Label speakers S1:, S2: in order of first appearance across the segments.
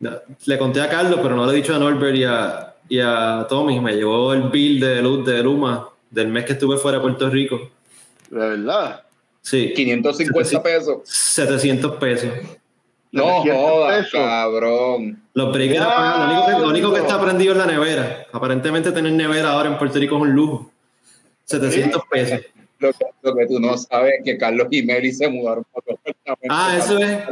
S1: Le conté a Carlos, pero no le he dicho a Norbert y a, y a Tommy. Me llevó el bill de luz de Luma del mes que estuve fuera de Puerto Rico.
S2: ¿De verdad?
S1: Sí.
S3: 550 pesos.
S1: 700 pesos.
S3: No jodas, cabrón.
S1: Los breaks lo, único que, lo único que está prendido es la nevera. Aparentemente tener nevera ahora en Puerto Rico es un lujo. 700 pesos.
S3: Lo que, tú no sabes es que Carlos y Mary se mudaron para
S1: Ah, eso es.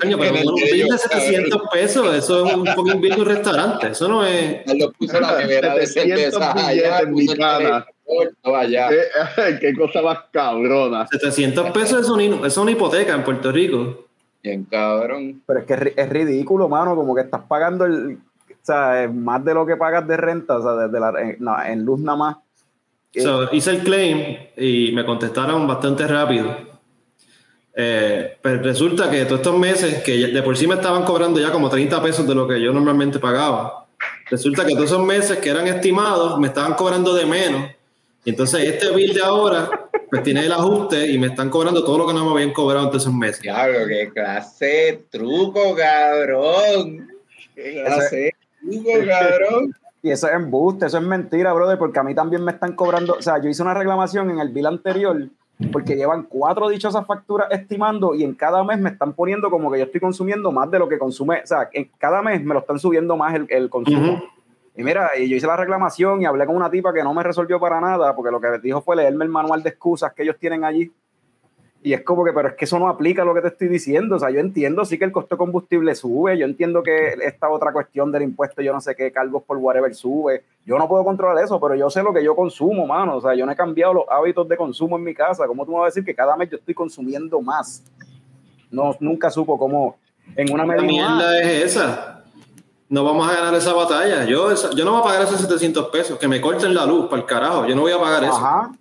S1: Coño, pero un bill de 700 pesos, eso es un fucking bill de un restaurante. Eso no es.
S3: Carlos puso la nevera de cerveza allá,
S2: allá. ¿Qué, qué cosa más cabrona.
S1: 700 pesos es, un, es una hipoteca en Puerto Rico.
S3: Bien cabrón.
S4: Pero es que es ridículo, mano, como que estás pagando el, o sea, más de lo que pagas de renta, o sea, desde la, en, luz nada más.
S1: Hice el claim y me contestaron bastante rápido. Eh, pero resulta que todos estos meses, que de por sí me estaban cobrando ya como 30 pesos de lo que yo normalmente pagaba, resulta que todos esos meses que eran estimados me estaban cobrando de menos. Y entonces este bill de ahora pues tiene el ajuste y me están cobrando todo lo que no me habían cobrado en esos meses.
S3: Diablo, qué clase truco, cabrón. Qué clase truco, cabrón.
S4: Y eso es embuste, eso es mentira, brother, porque a mí también me están cobrando, o sea, yo hice una reclamación en el bill anterior porque llevan cuatro dichosas facturas estimando y en cada mes me están poniendo como que yo estoy consumiendo más de lo que consume, o sea, en cada mes me lo están subiendo más el, el consumo. Y mira, y yo hice la reclamación y hablé con una tipa que no me resolvió para nada, porque lo que dijo fue leerme el manual de excusas que ellos tienen allí. Y es como que, pero es que eso no aplica a lo que te estoy diciendo. O sea, yo entiendo sí que el costo de combustible sube, yo entiendo que esta otra cuestión del impuesto, yo no sé qué, cargos por whatever sube. Yo no puedo controlar eso, pero yo sé lo que yo consumo, mano. O sea, yo no he cambiado los hábitos de consumo en mi casa. ¿Cómo tú me vas a decir que cada mes yo estoy consumiendo más? No, nunca supo cómo en una medida.
S1: ¿Qué mierda es esa? no vamos a ganar esa batalla. Yo, yo no voy a pagar esos 700 pesos, que me corten la luz, para el carajo. Yo no voy a pagar eso.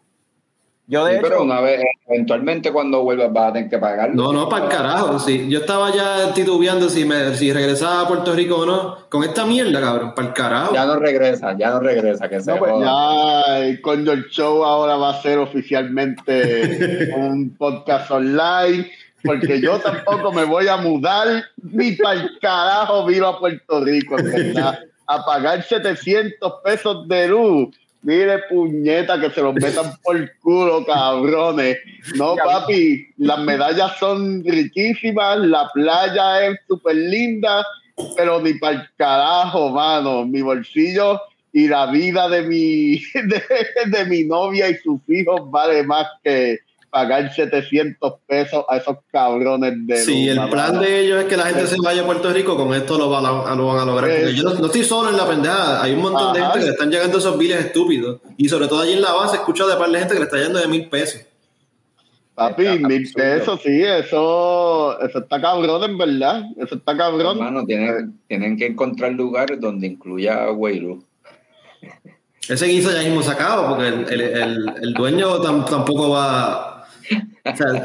S3: Yo de pero una vez, eventualmente cuando vuelvas vas a tener que pagarlo.
S1: No, no, para el carajo. Sí. Yo estaba ya titubeando si, me, si regresaba a Puerto Rico o no. Con esta mierda, cabrón, para el carajo.
S3: Ya no regresa, ya no regresa. Que se
S2: pues, ya, cuando el show ahora va a ser oficialmente un podcast online porque yo tampoco me voy a mudar ni para el carajo vivo a Puerto Rico, verdad. A pagar 700 pesos de luz. Mire, puñeta, que se los metan por culo, cabrones. No, papi, las medallas son riquísimas, la playa es súper linda, pero ni para el carajo, mano. Mi bolsillo y la vida de mi, de mi novia y sus hijos vale más que, pagar 700 pesos a esos cabrones de
S1: Sí, el plan de ellos es que la gente se vaya a Puerto Rico, con esto lo van a, lo van a lograr. yo no, estoy solo en la pendejada, hay un montón de gente que le están llegando esos biles estúpidos. Y sobre todo allí en la base, escucho de par de gente que le está yendo de mil pesos.
S2: Papi, mil pesos, sí, eso, eso está cabrón, en verdad. Eso está cabrón.
S3: Hermano, tienen, tienen que encontrar lugares donde incluya Weiru.
S1: Ese guiso ya mismo sacado, porque el, el, el, dueño tampoco va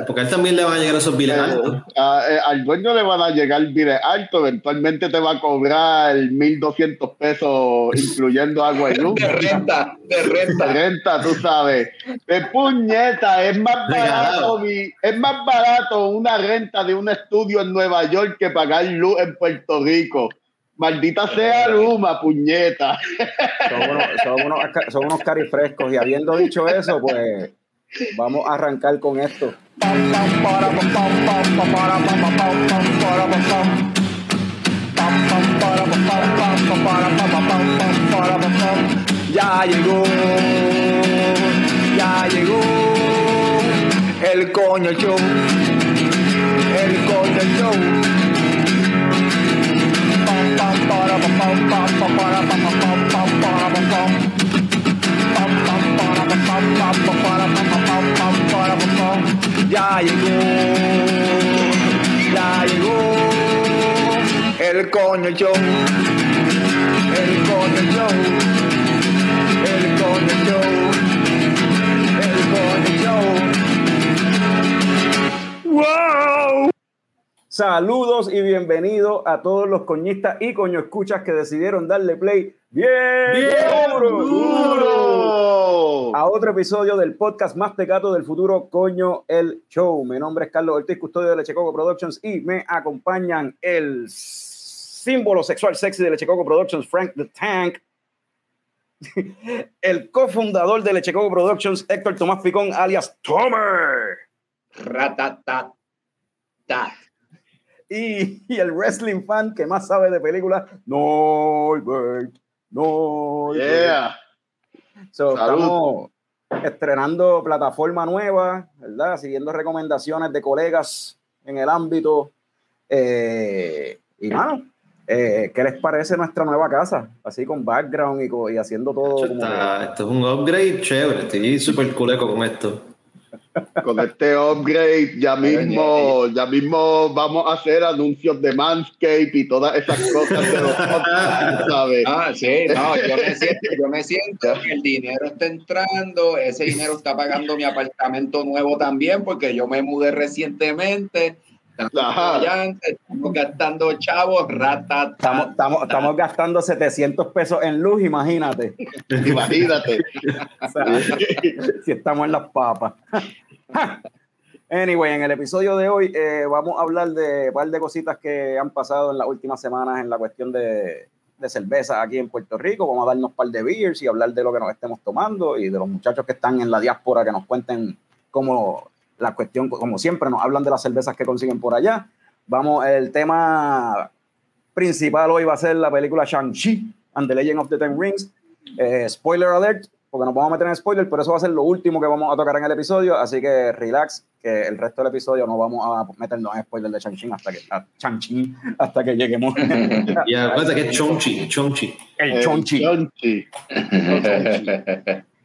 S1: porque a él también le van a llegar esos biles altos.
S2: Eh, al dueño le van a llegar biles altos, eventualmente te va a cobrar 1.200 pesos, incluyendo agua y luz.
S3: De renta, de renta.
S2: De renta, tú sabes. De puñeta, es más barato, es más barato una renta de un estudio en Nueva York que pagar luz en Puerto Rico. Maldita sea Luma, puñeta.
S4: Son unos, son unos, son unos carifrescos y habiendo dicho eso, pues Vamos a arrancar con esto. Ya llegó, ya llegó el coño show, el coño show. Ya llegó, ya llegó el coño show, el coño show, el coño show, el coño show. ¡Wow! Saludos y bienvenidos a todos los coñistas y coño escuchas que decidieron darle play bien, duro, a otro episodio del podcast más tecato del futuro, Coño el Show. Mi nombre es Carlos Ortiz, custodio de Lechecoco Productions y me acompañan el símbolo sexual sexy de Leche Coco Productions, Frank the Tank, el cofundador de Leche Coco Productions, Héctor Tomás Picón, alias Tomer.
S3: Ratatat.
S4: Y, y, el wrestling fan que más sabe de películas, Norbert. No.
S2: Yeah.
S4: estamos estrenando plataforma nueva, ¿verdad? Siguiendo recomendaciones de colegas en el ámbito. Eh, y mano, eh, ¿qué les parece nuestra nueva casa? Así con background y, y haciendo todo.
S1: Esto es un upgrade chévere, estoy súper culeco con esto.
S2: Con este upgrade ya mismo, ya mismo vamos a hacer anuncios de Manscape y todas esas cosas de los
S3: ¿sabes? Ah, sí, no, yo me siento, yo me siento que el dinero está entrando, ese dinero está pagando mi apartamento nuevo también, porque yo me mudé recientemente Estamos gastando chavos, rata.
S4: Estamos, estamos, estamos, gastando 700 pesos en luz, imagínate.
S2: imagínate.
S4: si estamos en las papas. anyway, en el episodio de hoy eh, vamos a hablar de un par de cositas que han pasado en las últimas semanas en la cuestión de, de cerveza aquí en Puerto Rico. Vamos a darnos un par de beers y hablar de lo que nos estemos tomando y de los muchachos que están en la diáspora que nos cuenten cómo la cuestión, como siempre, nos hablan de las cervezas que consiguen por allá. Vamos, el tema principal hoy va a ser la película Shang-Chi and the Legend of the Ten Rings. Eh, spoiler alert, porque nos vamos a meter en spoiler, pero eso va a ser lo último que vamos a tocar en el episodio, así que relax, que el resto del episodio no vamos a meternos en spoiler de Shang-Chi hasta que, hasta que lleguemos.
S1: Y acuérdate que es Chong-Chi, Chong-Chi.
S4: El Chong-Chi.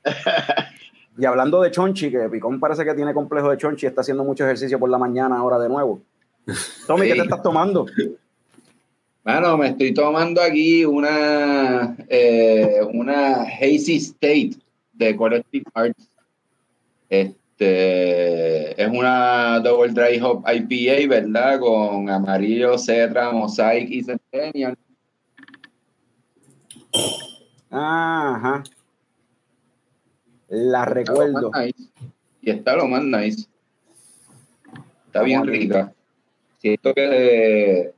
S4: Y hablando de Chonchi, que Picón parece que tiene complejo de Chonchi, está haciendo mucho ejercicio por la mañana ahora de nuevo. Tommy, ¿qué te estás tomando?
S3: Bueno, me estoy tomando aquí una, eh, una Hazy State de Collective Arts. Este, es una Double Dry Hop IPA, ¿verdad? Con amarillo, cetra, mosaic y centennial.
S4: Ajá. La recuerdo.
S3: Y está lo más nice. Está bien rica. Siento que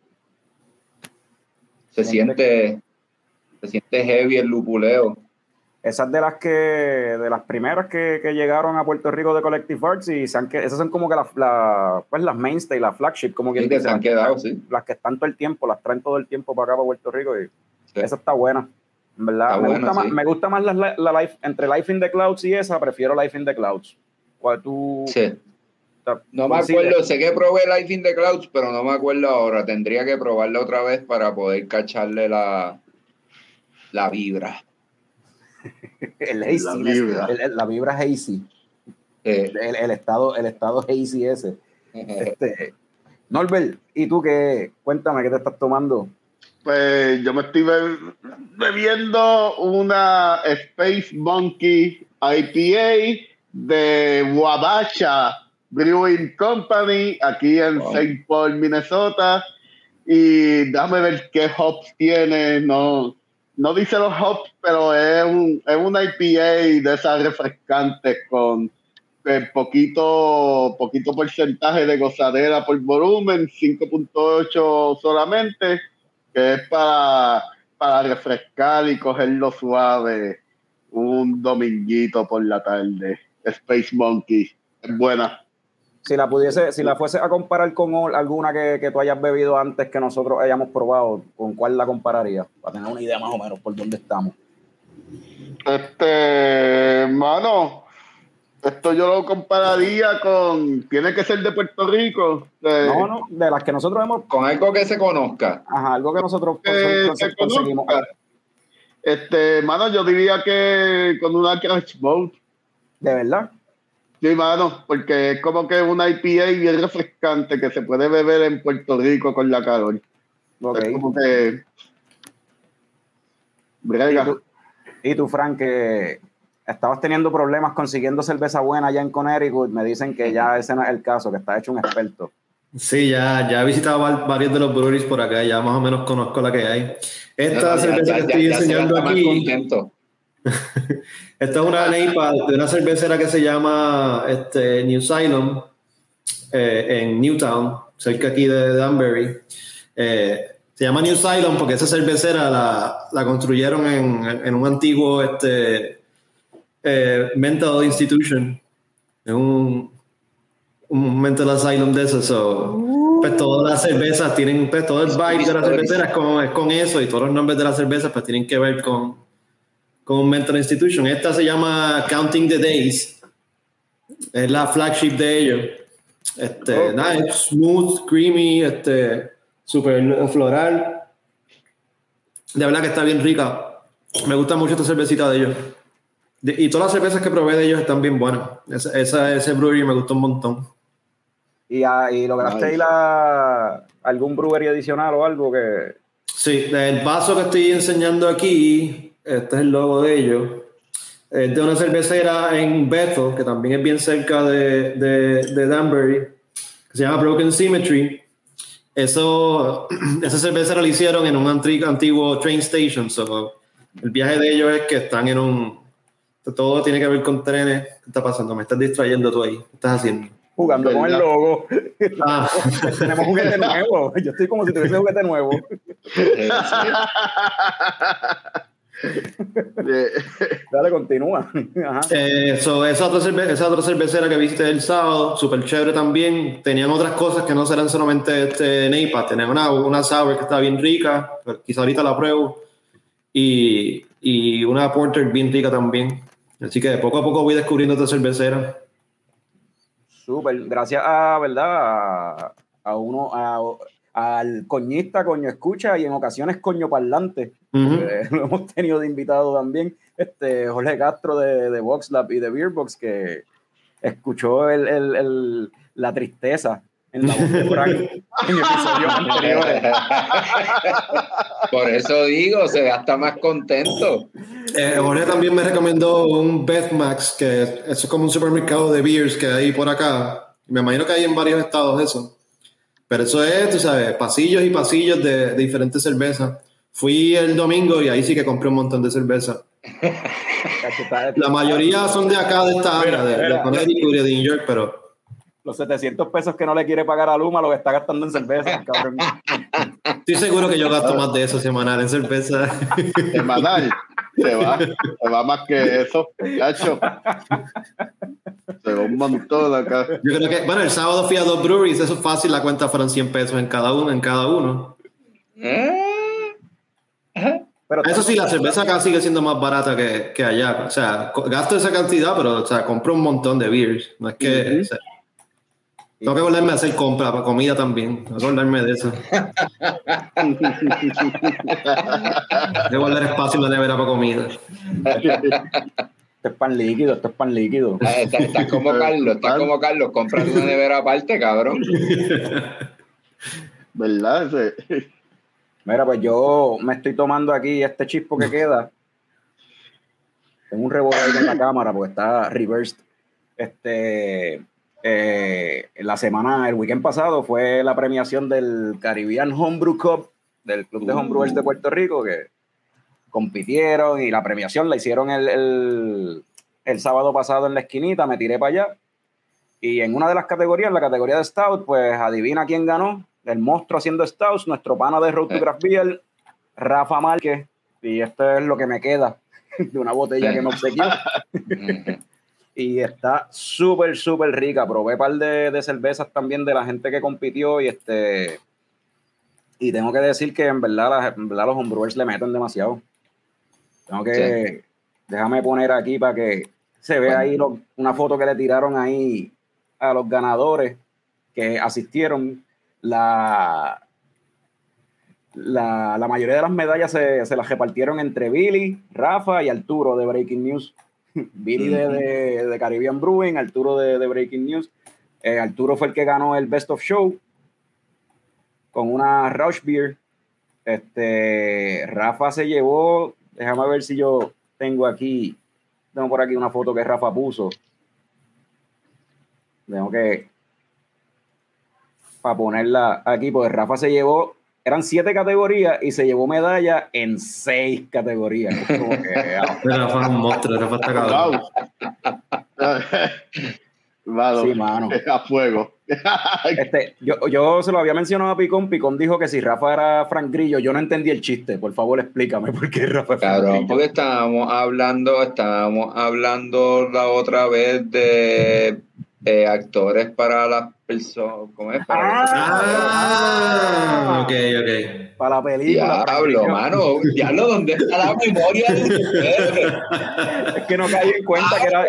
S3: se, siente se siente heavy el lupuleo.
S4: Esas de las que, de las primeras que, llegaron a Puerto Rico de Collective Arts y se han, esas son como que la, pues las mainstay, las flagship, como
S3: que se han quedado, sí.
S4: Las que están todo el tiempo, las traen todo el tiempo para acá, para Puerto Rico y esa está buena. ¿Verdad? Me, gusta más, me, gusta más, la, life, entre Life in the Clouds y esa, prefiero Life in the Clouds. ¿Cuál tú?
S3: Sí. No me acuerdo, sé que probé Life in the Clouds, pero no me acuerdo ahora. Tendría que probarla otra vez para poder cacharle la, la vibra.
S4: el hazy, la vibra, la vibra hazy. El, el, estado, el estado hazy ese. este, Norbert, ¿y tú qué? Cuéntame, ¿qué te estás tomando?
S2: Pues yo me estoy bebiendo una Space Monkey IPA de Wabacha Brewing Company aquí en St. Paul, Minnesota. Y déjame ver qué hops tiene. No, no dice los hops, pero es, un, es una IPA de esas refrescantes con eh, poquito, poquito porcentaje de gozadera por volumen, 5.8 solamente que es para, para refrescar y cogerlo suave un dominguito por la tarde. Space Monkey, es buena.
S4: Si la pudiese, si la fuese a comparar con alguna que, que tú hayas bebido antes que nosotros hayamos probado, ¿con cuál la compararía? Para tener una idea más o menos por dónde estamos.
S2: Este, mano, esto yo lo compararía con. Tiene que ser de Puerto Rico.
S4: no, no, de las que nosotros hemos.
S3: Con algo que se conozca.
S4: Ajá, algo que nosotros, conseguimos.
S2: Este, mano, yo diría que con una Crash Boat.
S4: ¿De verdad?
S2: Sí, mano, porque es como que una IPA bien refrescante que se puede beber en Puerto Rico con la calor. Es como que.
S4: Brega. ¿Y tú, Frank, que estabas teniendo problemas consiguiendo cerveza buena allá en Connecticut, me dicen que ya ese no es el caso, que está hecho un experto.
S1: Sí, ya, ya he visitado varios de los breweries por acá, ya más o menos conozco la que hay. Esta cerveza que estoy enseñando aquí. esta es una neipa de una cervecera que se llama este, New Salem, eh, en Newtown, cerca aquí de Danbury. Eh, Se llama New Cylon porque esa cervecera la, la construyeron en, en, un antiguo este, eh, mental institution, en un, un mental asylum de eso. So, pues todas las cervezas tienen, pues todo el vibe de la cervecera es con, es con eso y todos los nombres de las cervezas pues tienen que ver con, con un mental institution. Esta se llama Counting the Days. Es la flagship de ellos. Este, nice, smooth, creamy, este, super floral. De verdad que está bien rica. Me gusta mucho esta cervecita de ellos. Y todas las cervezas que probé de ellos están bien buenas. Esa, ese brewery me gustó un montón.
S4: ¿Y, ah, y lograste ir a algún brewery adicional o algo que...?
S1: Sí, el vaso que estoy enseñando aquí, este es el logo de ellos. Es de una cervecera en Bethel, que también es bien cerca de, de, de Danbury, que se llama Broken Symmetry. Eso, esa cerveza la hicieron en un antiguo train station. el viaje de ellos es que están en un. Todo tiene que ver con trenes. ¿Qué está pasando? Me estás distrayendo tú ahí. ¿Qué estás haciendo?
S4: Jugando con el logo. Ah. Tenemos juguete nuevo. Yo estoy como si tuviese juguete nuevo. Dale, continúa.
S1: Eh, esa, otra esa, otra cervecera que viste el sábado, súper chévere también. Tenían otras cosas que no serán solamente este Neipa. Tenían una, una sour que está bien rica, quizá ahorita la pruebo. Y, y una porter bien rica también. Así que poco a poco voy descubriendo esta cervecera.
S4: Súper, gracias a, ¿verdad? A, uno, al coñista, coño escucha y en ocasiones coño parlante. lo hemos tenido de invitado también, este Jorge Castro de, de VoxLab y de Beerbox, que escuchó el, el, la tristeza en la voz de Frank en episodios anteriores.
S3: Por eso digo, se ve hasta más contento.
S1: Eh, Jorge también me recomendó un Max que es como un supermercado de beers que hay por acá. Me imagino que hay en varios estados eso. Pero eso es, tú sabes, pasillos y pasillos de, diferentes cervezas. Fui el domingo y ahí sí que compré un montón de cerveza. La mayoría son de acá, de esta área, de, de Connecticut y de New York, pero...
S4: Los 700 pesos que no le quiere pagar a Luma lo que está gastando en cerveza, cabrón.
S1: Estoy seguro que yo gasto más de eso semanal en cerveza.
S2: Semanal. Se va, se va más que eso, cacho. Se va un montón acá.
S1: Yo creo que, bueno, el sábado fui a dos breweries, eso es fácil, la cuenta fueron 100 pesos en cada uno, en cada uno. Pero eso sí, la cerveza acá sigue siendo más barata que, que, allá. O sea, gasto esa cantidad, pero o sea, compro un montón de beers. No es que. Tengo que volverme a hacer compra para comida también. Tengo que volverme de eso. Tengo que volver espacio en la nevera para comida.
S4: Esto es pan líquido, esto es pan líquido.
S3: Ah, estás, como Carlos, estás como Carlos, compras una nevera aparte, cabrón.
S2: ¿Verdad?
S4: Mira, pues yo me estoy tomando aquí este chispo que queda. Tengo un rebote ahí en la cámara porque está reversed. Este, eh, la semana, el weekend pasado fue la premiación del Caribbean Homebrew Cup, del Club de Homebrewers de Puerto Rico, que compitieron y la premiación la hicieron el, sábado pasado en la esquinita, me tiré para allá. Y en una de las categorías, la categoría de Stout, pues adivina quién ganó. El monstruo haciendo Stouts, nuestro pana de Road to Craft Beer, Rafa Márquez. Y esto es lo que me queda de una botella que me obsequió. y está súper, súper rica. Probé un par de, de, cervezas también de la gente que compitió y este... Y tengo que decir que en verdad, en verdad los homebrewers le meten demasiado. Tengo que. Déjame poner aquí para que se vea ahí una foto que le tiraron ahí a los ganadores que asistieron. La, la, mayoría de las medallas se, las repartieron entre Billy, Rafa y Arturo de Breaking News. Billy de, Caribbean Brewing, Arturo de, Breaking News. Eh, Arturo fue el que ganó el Best of Show con una Rush Beer. Este, Rafa se llevó Déjame ver si yo tengo aquí, tengo por aquí una foto que Rafa puso. Tengo que, para ponerla aquí, porque Rafa se llevó, eran siete categorías y se llevó medalla en seis categorías.
S1: Rafa es un monstruo, Rafa está
S2: sí, mano. A fuego.
S4: este, yo, yo, se lo había mencionado a Picón. Picón dijo que si Rafa era Frank Grillo, yo no entendí el chiste. Por favor, explícame por qué Rafa es
S3: Frank Cabrón, porque estábamos hablando, estábamos hablando la otra vez de eh, actores para las personas. ¿Cómo es? Para
S1: ah, ok, ok.
S4: Para la película.
S3: Diablo, mano. Diablo, ¿dónde está la memoria de ustedes?
S4: es que no caí en cuenta que era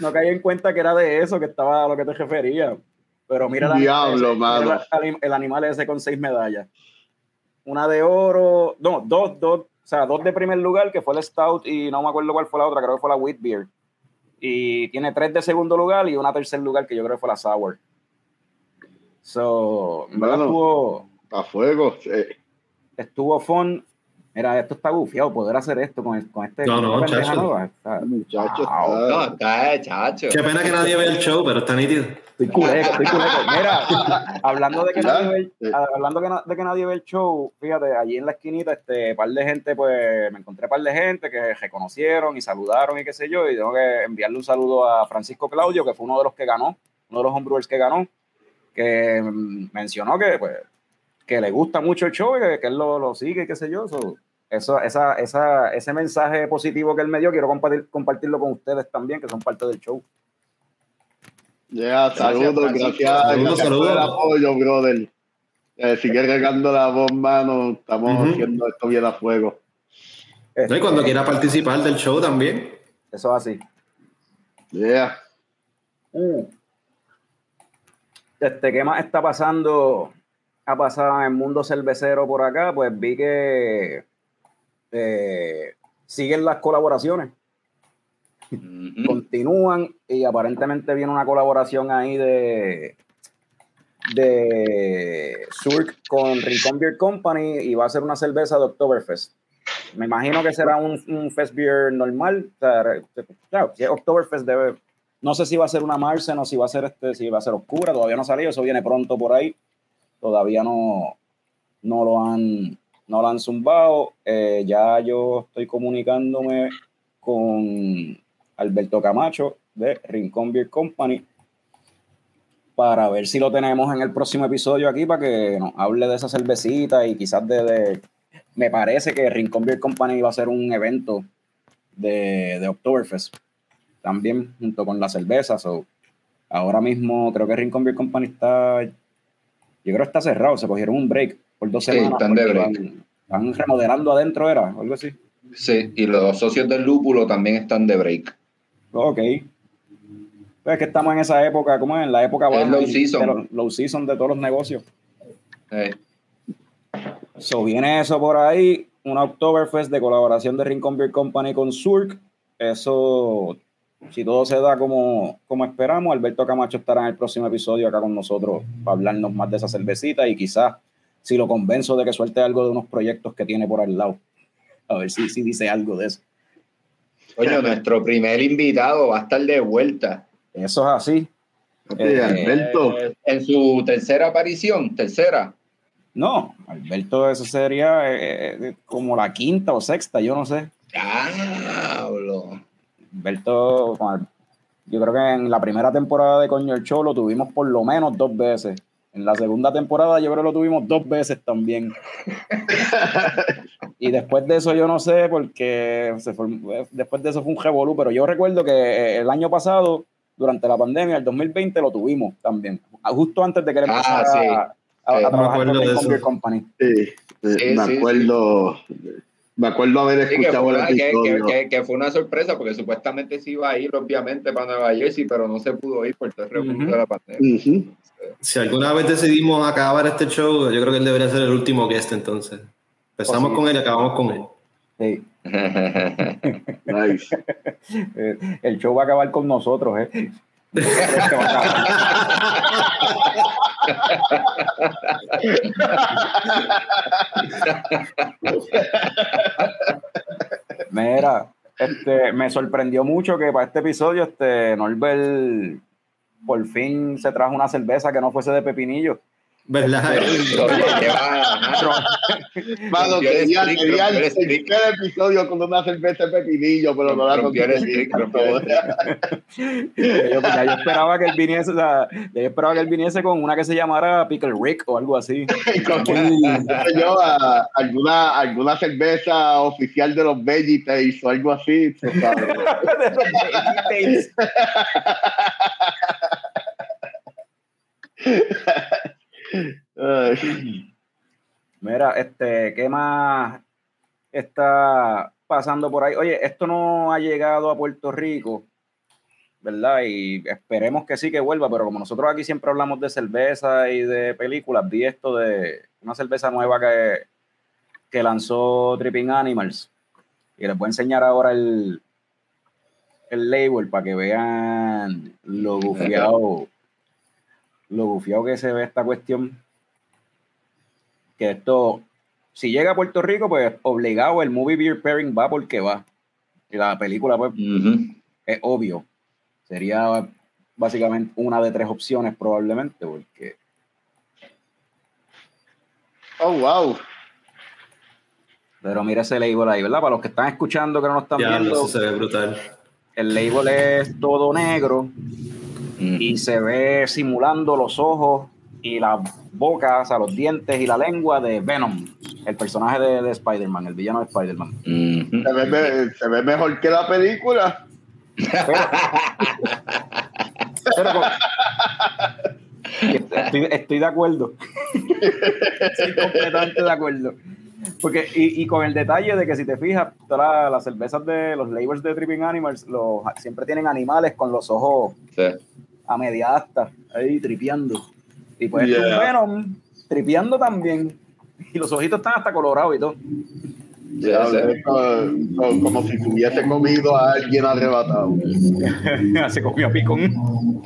S4: no caí en cuenta que era de eso que estaba a lo que te refería. Pero mira,
S2: Diablo,
S4: el, animal ese con seis medallas. Una de oro, no, dos, dos, o sea, dos de primer lugar, que fue el Stout, y no me acuerdo cuál fue la otra, creo que fue la Wheat Beer. Y tiene tres de segundo lugar y una tercer lugar, que yo creo que fue la Sour. So, estuvo.
S2: A fuego.
S4: Estuvo fun. Mira, esto está bufiado, poder hacer esto con, con este.
S1: No, no, chacho.
S2: Muchacho,
S3: no, está chacho.
S1: Qué pena que nadie vea el show, pero está nítido.
S4: Estoy culeco, estoy culeco. Mira, hablando de que nadie ve, hablando de que nadie ve el show, fíjate, allí en la esquinita, este, par de gente, pues, me encontré par de gente que reconocieron y saludaron y qué sé yo, y tengo que enviarle un saludo a Francisco Claudio, que fue uno de los que ganó, uno de los homebrewers que ganó, que mencionó que, pues, que le gusta mucho el show y que, él lo, lo sigue y qué sé yo, eso, esa, esa, ese mensaje positivo que él me dio, quiero compartir, compartirlo con ustedes también, que son parte del show.
S2: Ya, saludos, gracias, gracias, por el apoyo, brother. Eh, sigue regando la voz, mano. Estamos haciendo esto bien a fuego.
S1: y cuando quiera participar del show también.
S4: Eso es así.
S2: Yeah.
S4: Uh. Este, ¿Qué más está pasando? Ha pasado en el mundo cervecero por acá, pues vi que eh, siguen las colaboraciones. Continúan y aparentemente viene una colaboración ahí de de Surk con Rincon Beer Company y va a ser una cerveza de Oktoberfest. Me imagino que será un, un Fest Beer normal. claro, si Oktoberfest debe. No sé si va a ser una Marsen o si va a ser este, si va a ser oscura, todavía no ha salido, eso viene pronto por ahí. Todavía no, no lo han no lo han zumbado. Eh, ya yo estoy comunicándome con Alberto Camacho de Rincón Beer Company para ver si lo tenemos en el próximo episodio aquí para que nos hable de esa cervecita y quizás de, me parece que Rincón Beer Company va a ser un evento de, de Oktoberfest también junto con la cerveza. ahora mismo creo que Rincón Beer Company está, yo creo que está cerrado, se cogieron un break por dos semanas.
S3: están de break.
S4: Están remodelando adentro, ¿era? Algo así.
S3: Sí, y los socios del lúpulo también están de break.
S4: Ok. Pues es que estamos en esa época, ¿cómo es? En la época
S3: baja. Low season.
S4: De low season de todos los negocios. So viene eso por ahí, un Oktoberfest de colaboración de Rincon Beer Company con Surk. Eso, si todo se da como, como esperamos, Alberto Camacho estará en el próximo episodio acá con nosotros para hablarnos más de esa cervecita y quizás si lo convenzo de que suelte algo de unos proyectos que tiene por al lado. A ver si, si dice algo de eso.
S3: Oye, nuestro primer invitado va a estar de vuelta.
S4: Eso es así.
S2: Eh, Alberto.
S3: En su tercera aparición, tercera.
S4: No, Alberto, eso sería eh, como la quinta o sexta, yo no sé.
S3: Diablo.
S4: Alberto, yo creo que en la primera temporada de Coño el Show lo tuvimos por lo menos dos veces. En la segunda temporada yo creo que lo tuvimos dos veces también. y después de eso yo no sé, porque después de eso fue un revolú, pero yo recuerdo que eh, el año pasado, durante la pandemia, el 2020, lo tuvimos también, justo antes de que él
S3: ah,
S4: a, trabajar con Beer Company.
S2: Sí, me acuerdo me acuerdo haber escuchado
S3: que que, fue una sorpresa porque supuestamente sí iba a ir, obviamente, para Nueva Jersey, pero no se pudo ir por el de la pandemia.
S1: Si alguna vez decidimos acabar este show, yo creo que él debería ser el último guest entonces. Empezamos con él y acabamos con él.
S4: Sí. nice. El show va a acabar con nosotros, ¿eh? Mira, este, me sorprendió mucho que para este episodio este, Norbert por fin se trajo una cerveza que no fuese de pepinillo.
S1: ¿Verdad?
S2: Mano, quería, el primer episodio con una cerveza de pepinillo, pero no la conseguí.
S4: yo, ya yo esperaba que él viniese, o sea, yo esperaba que él viniese con una que se llamara Pickle Rick o algo así.
S2: yo, a, alguna, alguna cerveza oficial de los Vegetables o algo así. de los
S4: Mira, este, ¿qué más está pasando por ahí? Oye, esto no ha llegado a Puerto Rico, ¿verdad? Y esperemos que sí que vuelva, pero como nosotros aquí siempre hablamos de cerveza y de películas, vi esto de una cerveza nueva que, que lanzó Tripping Animals. Y les voy a enseñar ahora el, el label para que vean lo bufiado, lo bufiado que se ve esta cuestión que esto, si llega a Puerto Rico, pues obligado el movie beer pairing va porque va. Y la película, pues, es obvio. Sería básicamente una de tres opciones probablemente, porque...
S2: Oh, wow.
S4: Pero mira ese label ahí, ¿verdad? Para los que están escuchando que no nos están viendo.
S1: se ve brutal.
S4: El label es todo negro y se ve simulando los ojos y las bocas, a los dientes y la lengua de Venom, el personaje de, Spider-Man, el villano de Spider-Man.
S2: se, ve, mejor que la película.
S4: estoy, de acuerdo. estoy completamente de acuerdo. Porque, y, con el detalle de que si te fijas, todas las cervezas de los labels de Tripping Animals los, siempre tienen animales con los ojos a media asta, ahí tripeando. Y pues yeah. Venom tripeando también. Y los ojitos están hasta colorados y todo.
S2: Como, si hubiese comido a alguien arrebatado.
S4: Se comió a picón.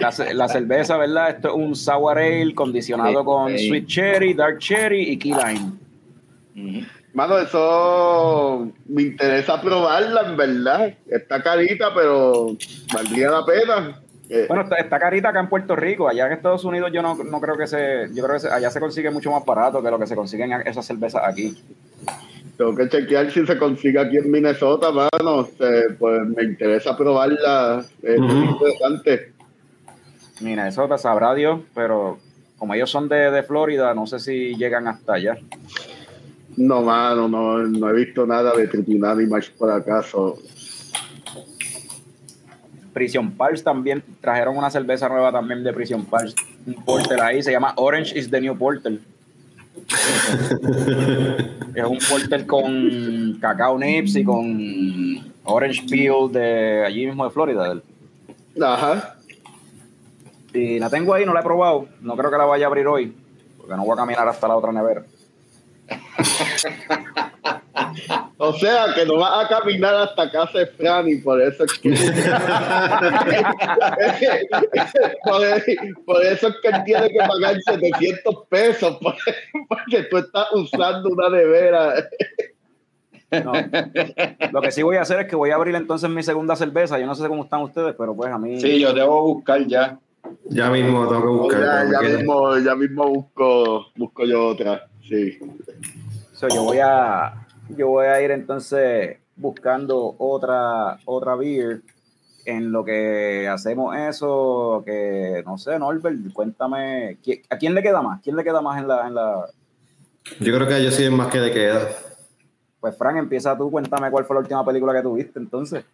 S4: la, la, cerveza, ¿verdad? Esto es un sour ale condicionado con sweet cherry, dark cherry y key lime.
S2: Mano, eso me interesa probarla, en verdad. Está carita, pero valdría la pena.
S4: Eh, bueno, está, carita acá en Puerto Rico. Allá en Estados Unidos yo no, creo que se... Yo creo que allá se consigue mucho más barato que lo que se consiguen esas cervezas aquí.
S2: Tengo que chequear si se consigue aquí en Minnesota, mano. pues me interesa probarla. Es interesante.
S4: Minnesota sabrá Dios, pero como ellos son de, de Florida, no sé si llegan hasta allá.
S2: No, mano, no, no he visto nada de y Match por acaso.
S4: Prison Pulse también trajeron una cerveza nueva también de Prison Pulse. Un porter ahí, se llama Orange is the New Porter. es un porter con cacao nips y con orange peel de allí mismo de Florida.
S2: Ajá.
S4: Y la tengo ahí, no la he probado. No creo que la vaya a abrir hoy, porque no voy a caminar hasta la otra nevera.
S2: O sea, que no vas a caminar hasta casa de Fran y por eso es que. por, eso es que él tiene que pagar 700 pesos porque tú estás usando una nevera.
S4: No. Lo que sí voy a hacer es que voy a abrir entonces mi segunda cerveza. Yo no sé cómo están ustedes, pero pues a mí.
S3: Sí, yo debo buscar ya.
S1: Ya mismo tengo que buscar.
S2: Ya, mismo, ya mismo busco, busco yo otra. Sí
S4: yo voy a yo voy a ir entonces buscando otra otra beer en lo que hacemos eso, que no sé, Norbert, cuéntame, ¿a quién le queda más? ¿Quién le queda más en la, en la...
S1: Yo creo que a ellos sí es más que le queda.
S4: Pues Frank, empieza tú, cuéntame cuál fue la última película que tuviste entonces.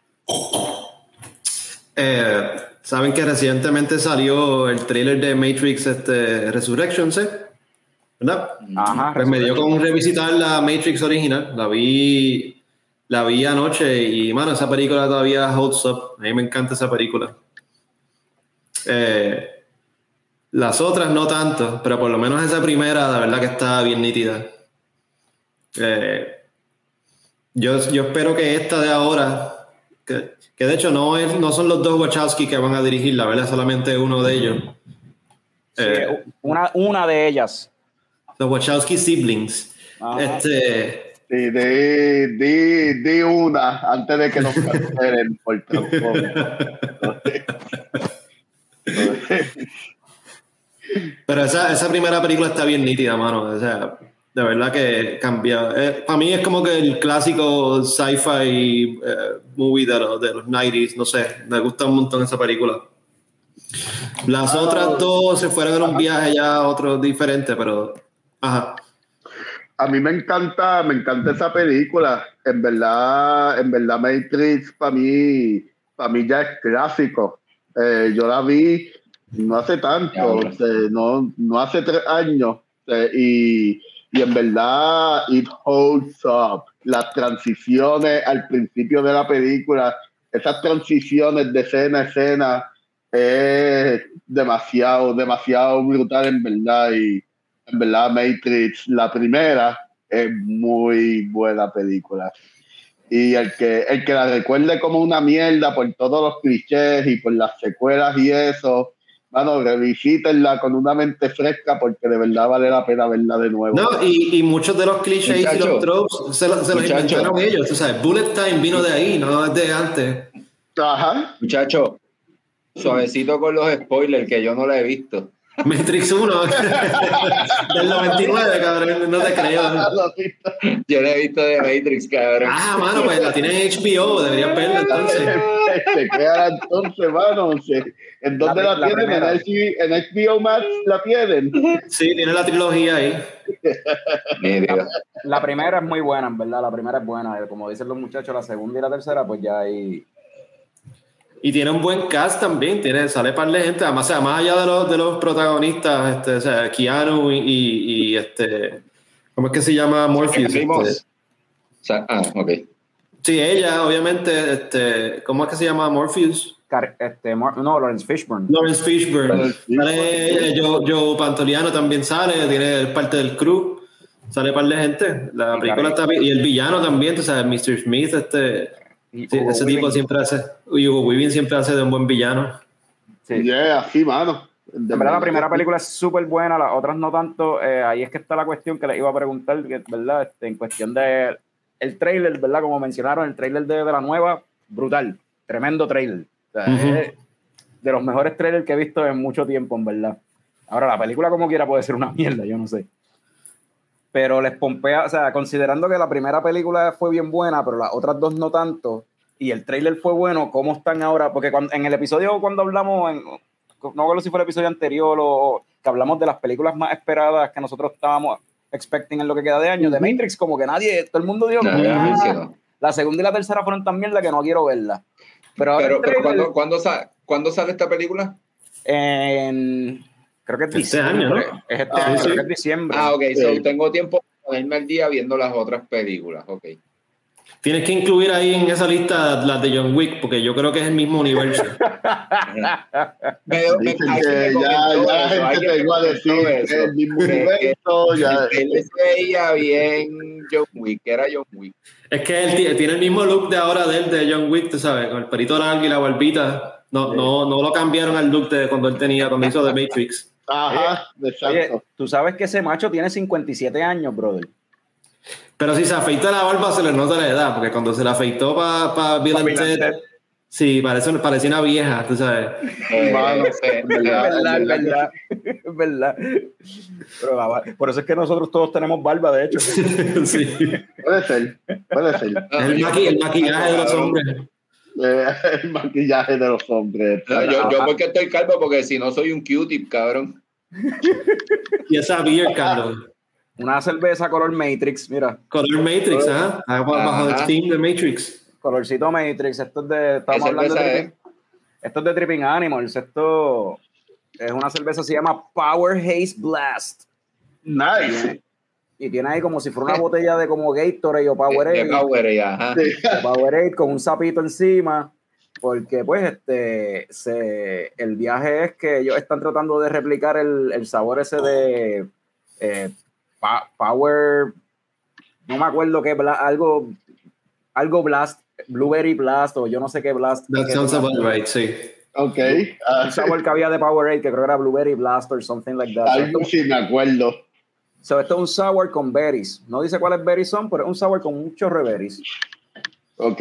S1: Eh, Saben que recientemente salió el trailer de Matrix este, Resurrection, ¿sí? ¿Verdad? Ajá, pues me dio con revisitar la Matrix original, la vi, la vi anoche y, mano, esa película todavía holds up. A mí me encanta esa película. Eh, las otras no tanto, pero por lo menos esa primera, la verdad que está bien nítida. Eh, yo, yo espero que esta de ahora, que, que de hecho no, es, no son los dos Wachowski que van a dirigir, la verdad, solamente uno de ellos.
S4: Eh, una, una de ellas
S1: los Wachowski siblings. Este,
S2: Sí, di, di, di, una antes de que nos cancelen por
S1: Pero esa, esa primera película está bien nítida, mano. O sea, de verdad que cambia. Eh, para mí es como que el clásico sci-fi eh, movie de los, de los 90s, no sé, me gusta un montón esa película. Las ah, otras dos se fueron en un viaje ya otro diferente, pero ajá.
S2: A mí me encanta, me encanta esa película. En verdad, en verdad Matrix para mí, para mí ya es clásico. Eh, yo la vi no hace tanto, no, no hace tres años. y y en verdad it holds up. Las transiciones al principio de la película, esas transiciones de escena a escena es demasiado, demasiado brutal en verdad y en verdad Matrix, la primera, es muy buena película. Y el que, el que la recuerde como una mierda por todos los clichés y por las secuelas y eso, bueno, revisítenla con una mente fresca porque de verdad vale la pena verla de nuevo.
S1: No, y, y muchos de los clichés y los tropes se, se los inventaron ellos. Tú sabes, Bullet Time vino de ahí, no de antes.
S3: Ajá. Muchacho, suavecito con los spoilers que yo no la he visto.
S1: Matrix 1 del 99, cabrón, no te creo.
S3: Yo la he visto de Matrix, cabrón.
S1: Ah, mano, pues la tiene en HBO, deberían verla entonces.
S2: Se queda entonces, mano. ¿En dónde la, tienen? ¿En, HBO Max la tienen?
S1: Sí, tiene la trilogía ahí.
S4: la primera es muy buena, en verdad, la primera es buena. Como dicen los muchachos, la segunda y la tercera, pues ya hay
S1: y tiene un buen cast también, tiene, sale par de gente, además, sea, más allá de los, de los protagonistas, este, o sea, Keanu y, y, este, ¿cómo es que se llama Morpheus?
S3: Este, ah, ok.
S1: Sí, ella, obviamente, este, ¿cómo es que se llama Morpheus?
S4: Este, no, Lawrence Fishburne.
S1: Lawrence Fishburne. Sale Joe, Pantoliano también sale, tiene parte del crew. Sale par de gente. La película está Y el villano también, Mr. Smith, este ese tipo siempre hace, Hugo Weaving siempre hace de un buen villano.
S2: Sí, yeah, así, mano.
S4: De verdad, la primera película es súper buena, las otras no tanto. Eh, ahí es que está la cuestión que les iba a preguntar, ¿verdad? Este, en cuestión de el trailer, ¿verdad? Como mencionaron, el trailer de, la nueva, brutal, tremendo trailer. de los mejores trailers que he visto en mucho tiempo, en verdad. Ahora, la película como quiera puede ser una mierda, yo no sé pero les pompea, o sea, considerando que la primera película fue bien buena, pero las otras dos no tanto, y el trailer fue bueno, ¿cómo están ahora? Porque cuando, en el episodio cuando hablamos, en, no recuerdo si fue el episodio anterior o que hablamos de las películas más esperadas que nosotros estábamos expecting en lo que queda de año, de Matrix, como que nadie, todo el mundo dio, ah, la segunda y la tercera fueron tan mierda que no quiero verla. Pero,
S3: pero, pero ¿cuándo, ¿cuándo sale esta película?
S4: En Creo que es
S1: este diciembre. Año, ¿no?
S4: Es este ah, año, creo que es diciembre.
S3: Ah, ok. So, tengo tiempo para ponerme al día viendo las otras películas. Ok.
S1: Tienes que incluir ahí en esa lista las de John Wick, porque yo creo que es el mismo universo.
S3: me, me, que ya, ya gente te iba a decir el mismo universo. Ya. Él se veía bien John Wick, era John Wick.
S1: Es que él tiene el mismo look de ahora de él, de John Wick, tú sabes, con el perito largo y la barbita. No, no, no lo cambiaron al look de cuando él tenía, cuando hizo The Matrix.
S2: Ajá, exacto.
S4: tú sabes que ese macho tiene 57 años, brother.
S1: Pero si se afeita la barba, se le nota la edad, porque cuando se la afeitó para pa Bill and Ted, sí, parece, parecía una vieja, tú sabes.
S4: es verdad, es verdad. Es verdad. Pero por eso es que nosotros todos tenemos barba, de hecho.
S2: sí. Puede ser, puede ser.
S1: El, el maquillaje de los hombres.
S2: el maquillaje de los hombres.
S3: yo, yo porque estoy calvo, porque si no soy un Q-tip, cabrón.
S1: y esa beer, cabrón.
S4: Una cerveza color Matrix, mira.
S1: Color Matrix, ¿ah? ¿eh? Bajo el team de Matrix.
S4: Colorcito Matrix. Esto es de. Estamos hablando de. Esto es de Tripping Animals. Esto es una cerveza, se llama Power Haze Blast.
S2: Nice
S4: y tiene ahí como si fuera una botella de como Gatorade o Powerade.
S3: De, Powerade, ajá.
S4: Powerade con un sapito encima, porque pues este, se, el viaje es que ellos están tratando de replicar el, el sabor ese de eh, Power, no me acuerdo qué, algo, algo Blast, Blueberry Blast o yo no sé qué Blast.
S1: That sounds about right, sí.
S2: Ok.
S4: Uh, sabor que había de Powerade que creo que era Blueberry Blast or something like that.
S2: Algo sí me acuerdo
S4: So, esto es un sour con berries. No dice cuáles berries son, pero es un sour con muchos reberries.
S2: Ok.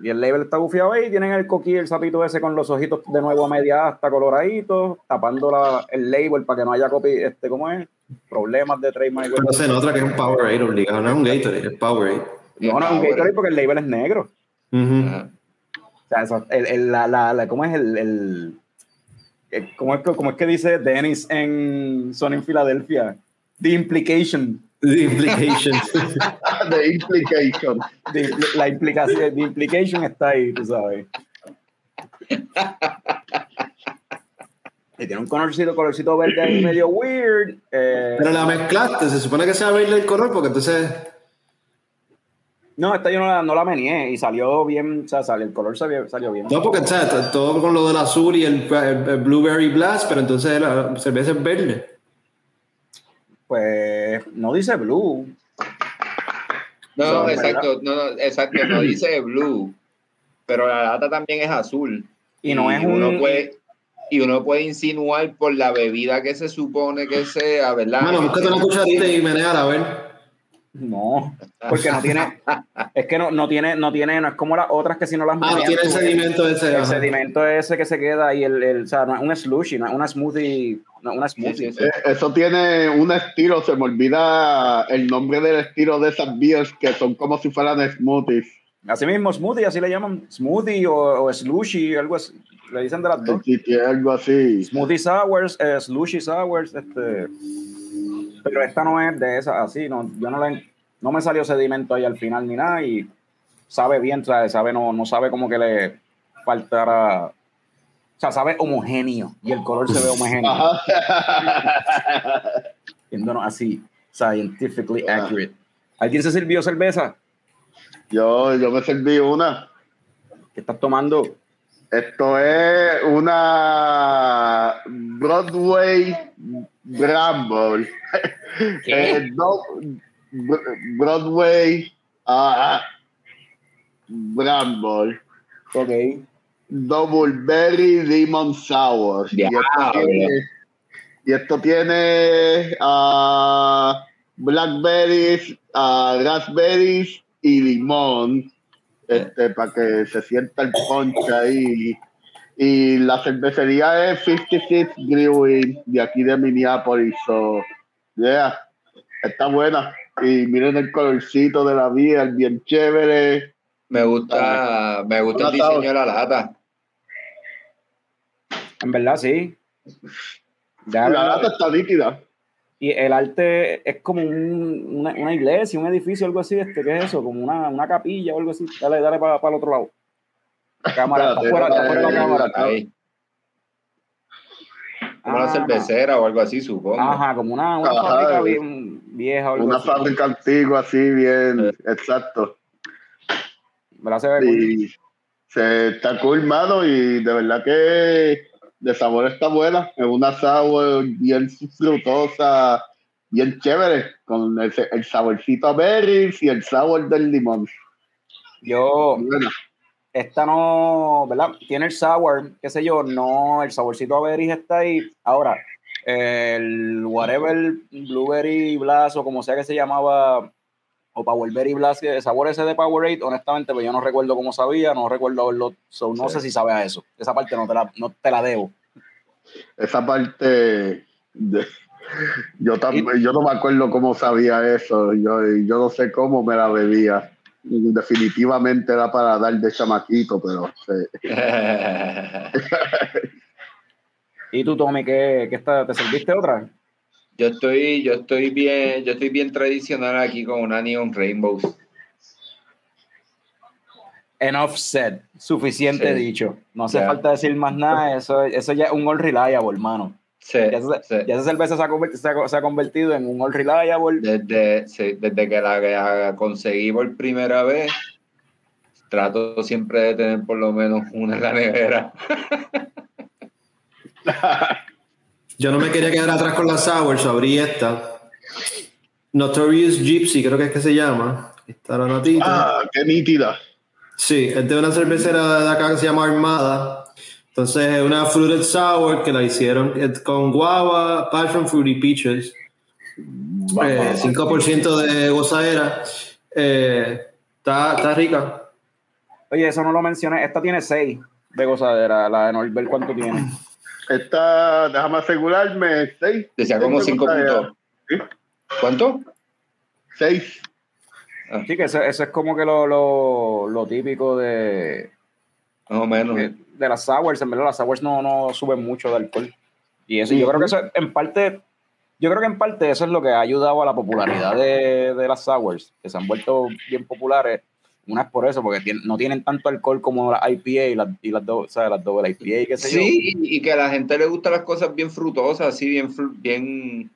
S4: Y el label está bufiado ahí. Tienen el coquí, el sapito ese con los ojitos de nuevo a media hasta coloraditos, tapando la, el label para que no haya copy, este, ¿cómo es? Problemas de trademark.
S1: No se nota que es un Powerade obligado, no es un Gatorade, es Powerade.
S4: No, no es un Gatorade porque el label es negro. O sea, eso, el, el, la, la, ¿cómo es el, el, ¿cómo, es, ¿cómo, es, que dice Dennis en Son en Filadelfia? The implication.
S1: The implication.
S2: The implication.
S4: The, la implicación, the implication está ahí, tú sabes. Y tiene un colorcito, colorcito verde ahí medio weird. Eh,
S1: Pero la mezclaste, se supone que sea verde el color, porque entonces.
S4: No, esta yo no la, no la meneé y salió bien, o sea, salió, el color salió, salió bien.
S1: No, porque o sea, todo con lo del azul y el, el, el Blueberry Blast, pero entonces la cerveza es verde.
S4: Pues no dice blue.
S3: No, no exacto, no, no, exacto, no dice blue, pero la lata también es azul.
S4: Y no
S3: y
S4: es
S3: uno
S4: un...
S3: puede y uno puede insinuar por la bebida que se supone que sea, ¿verdad?
S1: Bueno, búscate una cucharita y meneala, a ver.
S4: No, porque no tiene, es que no, no tiene, no tiene, no es como las otras que si no las
S1: Ah, no tiene el sedimento ese.
S4: el
S1: ajá.
S4: sedimento ese que se queda y el, el o sea, no es un slushy, no es una smoothie, una
S3: Sí,
S4: smoothie.
S3: sí, sí.
S2: Eh, Eso tiene un estilo, se me olvida el nombre del estilo de esas beers que son como si fueran smoothies.
S4: Así mismo, smoothie, así le llaman, smoothie o, o slushy, algo así, le dicen de las dos.
S2: Algo así.
S4: Smoothie sours, eh, slushy sours, este, pero esta no es de esas, así, no, yo no le, no me salió sedimento ahí al final ni nada y sabe bien, sabe, sabe no, no sabe como que le faltara, o sea, sabe homogéneo y el color se ve homogéneo, viéndonos así, scientifically accurate. ¿Alguien se sirvió cerveza?
S2: Yo, yo me serví una.
S4: ¿Qué estás tomando?
S2: Esto es una Broadway Bramble. Eh, no, Broadway ah, Bramble.
S4: Ok.
S2: Double Berry Lemon Sour. Y esto tiene, y esto tiene ah, blackberries, ah, raspberries y limón. Este, para que se sienta el punch ahí. Y la cervecería es 56 Brewing de aquí de Minneapolis. So, yeah, está buena. Y miren el colorcito de la vía, bien chévere.
S3: Me gusta, me gusta el diseño de la lata.
S4: En verdad, sí. Ya,
S2: La lata está nítida.
S4: Y el arte es como un- una, una iglesia, un edificio, algo así. Este, ¿Qué es eso? Como una, una capilla o algo así. Dale, dale para el otro lado. La cámara, está
S2: Espérate,
S4: fuera, está fuera de la cámara.
S3: Ahí. Como una
S4: Ah,
S3: cervecera o algo así, supongo.
S4: Ajá, como una, una
S2: Ajá,
S4: fábrica bien vieja o algo
S2: Una
S4: así.
S2: fábrica antigua, así, bien, exacto.
S4: ¿Verdad? Se ve cool.
S2: Y se está cool, mano, y de verdad que de sabor está buena. Es una sour bien frutosa, bien chévere, con el, el saborcito a berries y el sabor del limón.
S4: Yo, esta no, ¿verdad? Tiene el sour, qué sé yo, no, el saborcito a berries está ahí. Ahora, el whatever, blueberry blast o como sea que se llamaba, o Powerberry blast, el sabor ese de Powerade, honestamente, pues yo no recuerdo cómo sabía, no recuerdo haberlo, so, no
S3: Sí.
S4: sé si sabe a eso. Esa parte no te la, no te la debo.
S2: Esa parte, de- yo, también, yo no me acuerdo cómo sabía eso. Yo, yo no sé cómo me la bebía. Definitivamente era para dar de chamaquito, pero sí.
S4: ¿Y tú, Tommy, qué, qué está, te serviste otra?
S3: Yo estoy, yo estoy bien, yo estoy bien tradicional aquí con una Neon Rainbow.
S4: Enough said, suficiente
S3: Sí.
S4: dicho. No hace falta decir más nada, eso, eso ya es un all reliable, hermano.
S3: Sí,
S4: Ya esa,
S3: sí.
S4: ya esa cerveza se ha, convertido, se, ha, se ha convertido en un all reliable.
S3: Desde, sí, desde que la, la conseguí por primera vez, trato siempre de tener por lo menos una en la nevera.
S1: Yo no me quería quedar atrás con la Sours, abrí esta. Notorious Gypsy, creo que es que se llama. Está la notita.
S2: Ah, qué nítida.
S1: Sí, es de una cervecera de acá que se llama Armada. Entonces es una fruited sour que la hicieron con guava, passion fruit y peaches. 5% eh, de gozadera. Eh, está, está rica.
S4: Oye, eso no lo mencioné. Esta tiene 6 de gozadera. La de Norbert, ¿cuánto tiene?
S2: Esta, déjame asegurarme, 6.
S3: Decía como 5 puntos. ¿Cuánto?
S2: 6.
S4: Ah. Sí, que eso, es como que lo, lo, lo típico de.
S3: Más o menos.
S4: De, de, las sours. En verdad, las sours no, no suben mucho de alcohol. Y eso, yo creo que eso en parte yo creo que en parte eso es lo que ha ayudado a la popularidad de, de las sours, que se han vuelto bien populares. Una es por eso, porque no tienen tanto alcohol como las IPA y las, y las, o sea, las doble IPA, qué sé
S3: sí, y que a la gente le gustan las cosas bien frutosas, así bien... bien...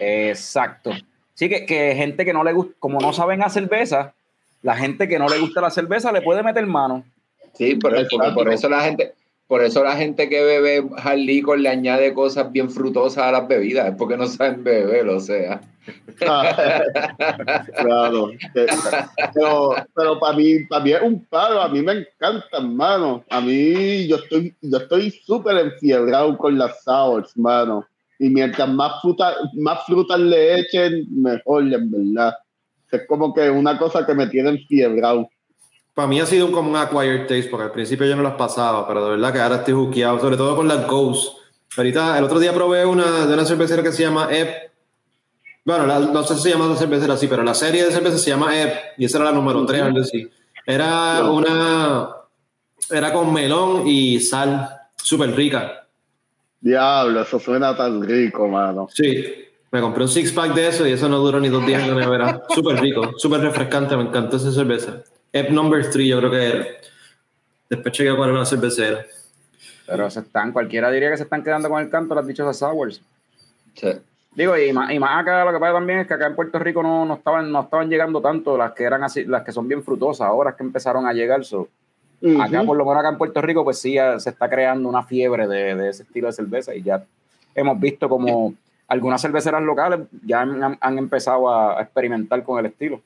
S4: Exacto. Sí, que, que gente que no le gusta, como no saben a cerveza, la gente que no le gusta la cerveza le puede meter mano.
S3: Sí, pero, por eso la gente, por eso la gente que bebe hard liquor le añade cosas bien frutosas a las bebidas, es porque no saben beber, o sea.
S2: claro. Pero, pero para mí, para mí es un paro, a mí me encanta, hermano. A mí yo estoy, yo estoy súper enfiebrado con las sours, hermano. Y mientras más fruta, más frutas le echen, mejor, en verdad. Es como que una cosa que me tiene enfiebrado.
S1: Para mí ha sido como un acquired taste, porque al principio yo no las pasaba, pero de verdad que ahora estoy juqueado, sobre todo con las Ghost. Ahorita, el otro día probé una de una cervecera que se llama Ep. Bueno, no sé si se llama la cervecera así, pero la serie de cervezas se llama Ep, y esa era la número 3, algo así. Era una. Era con melón y sal, súper rica.
S2: Diablo, eso suena tan rico, mano.
S1: Sí, me compré un six pack de eso y eso no duró ni dos días en la nevera. Súper rico, súper refrescante, me encantó esa cerveza. Ep number 3, yo creo que era. Después chequeé cuál era una cervecera.
S4: Pero se están, cualquiera diría que se están quedando con el canto las dichosas sours. Sí. Digo, y más, y más, acá lo que pasa también es que acá en Puerto Rico no, no, estaban, no estaban llegando tanto las que eran así, las que son bien frutosas, ahora es que empezaron a llegar. So. Acá, por lo menos acá en Puerto Rico, pues sí se está creando una fiebre de, de ese estilo de cerveza y ya hemos visto como algunas cerveceras locales ya han, han empezado a experimentar con el estilo.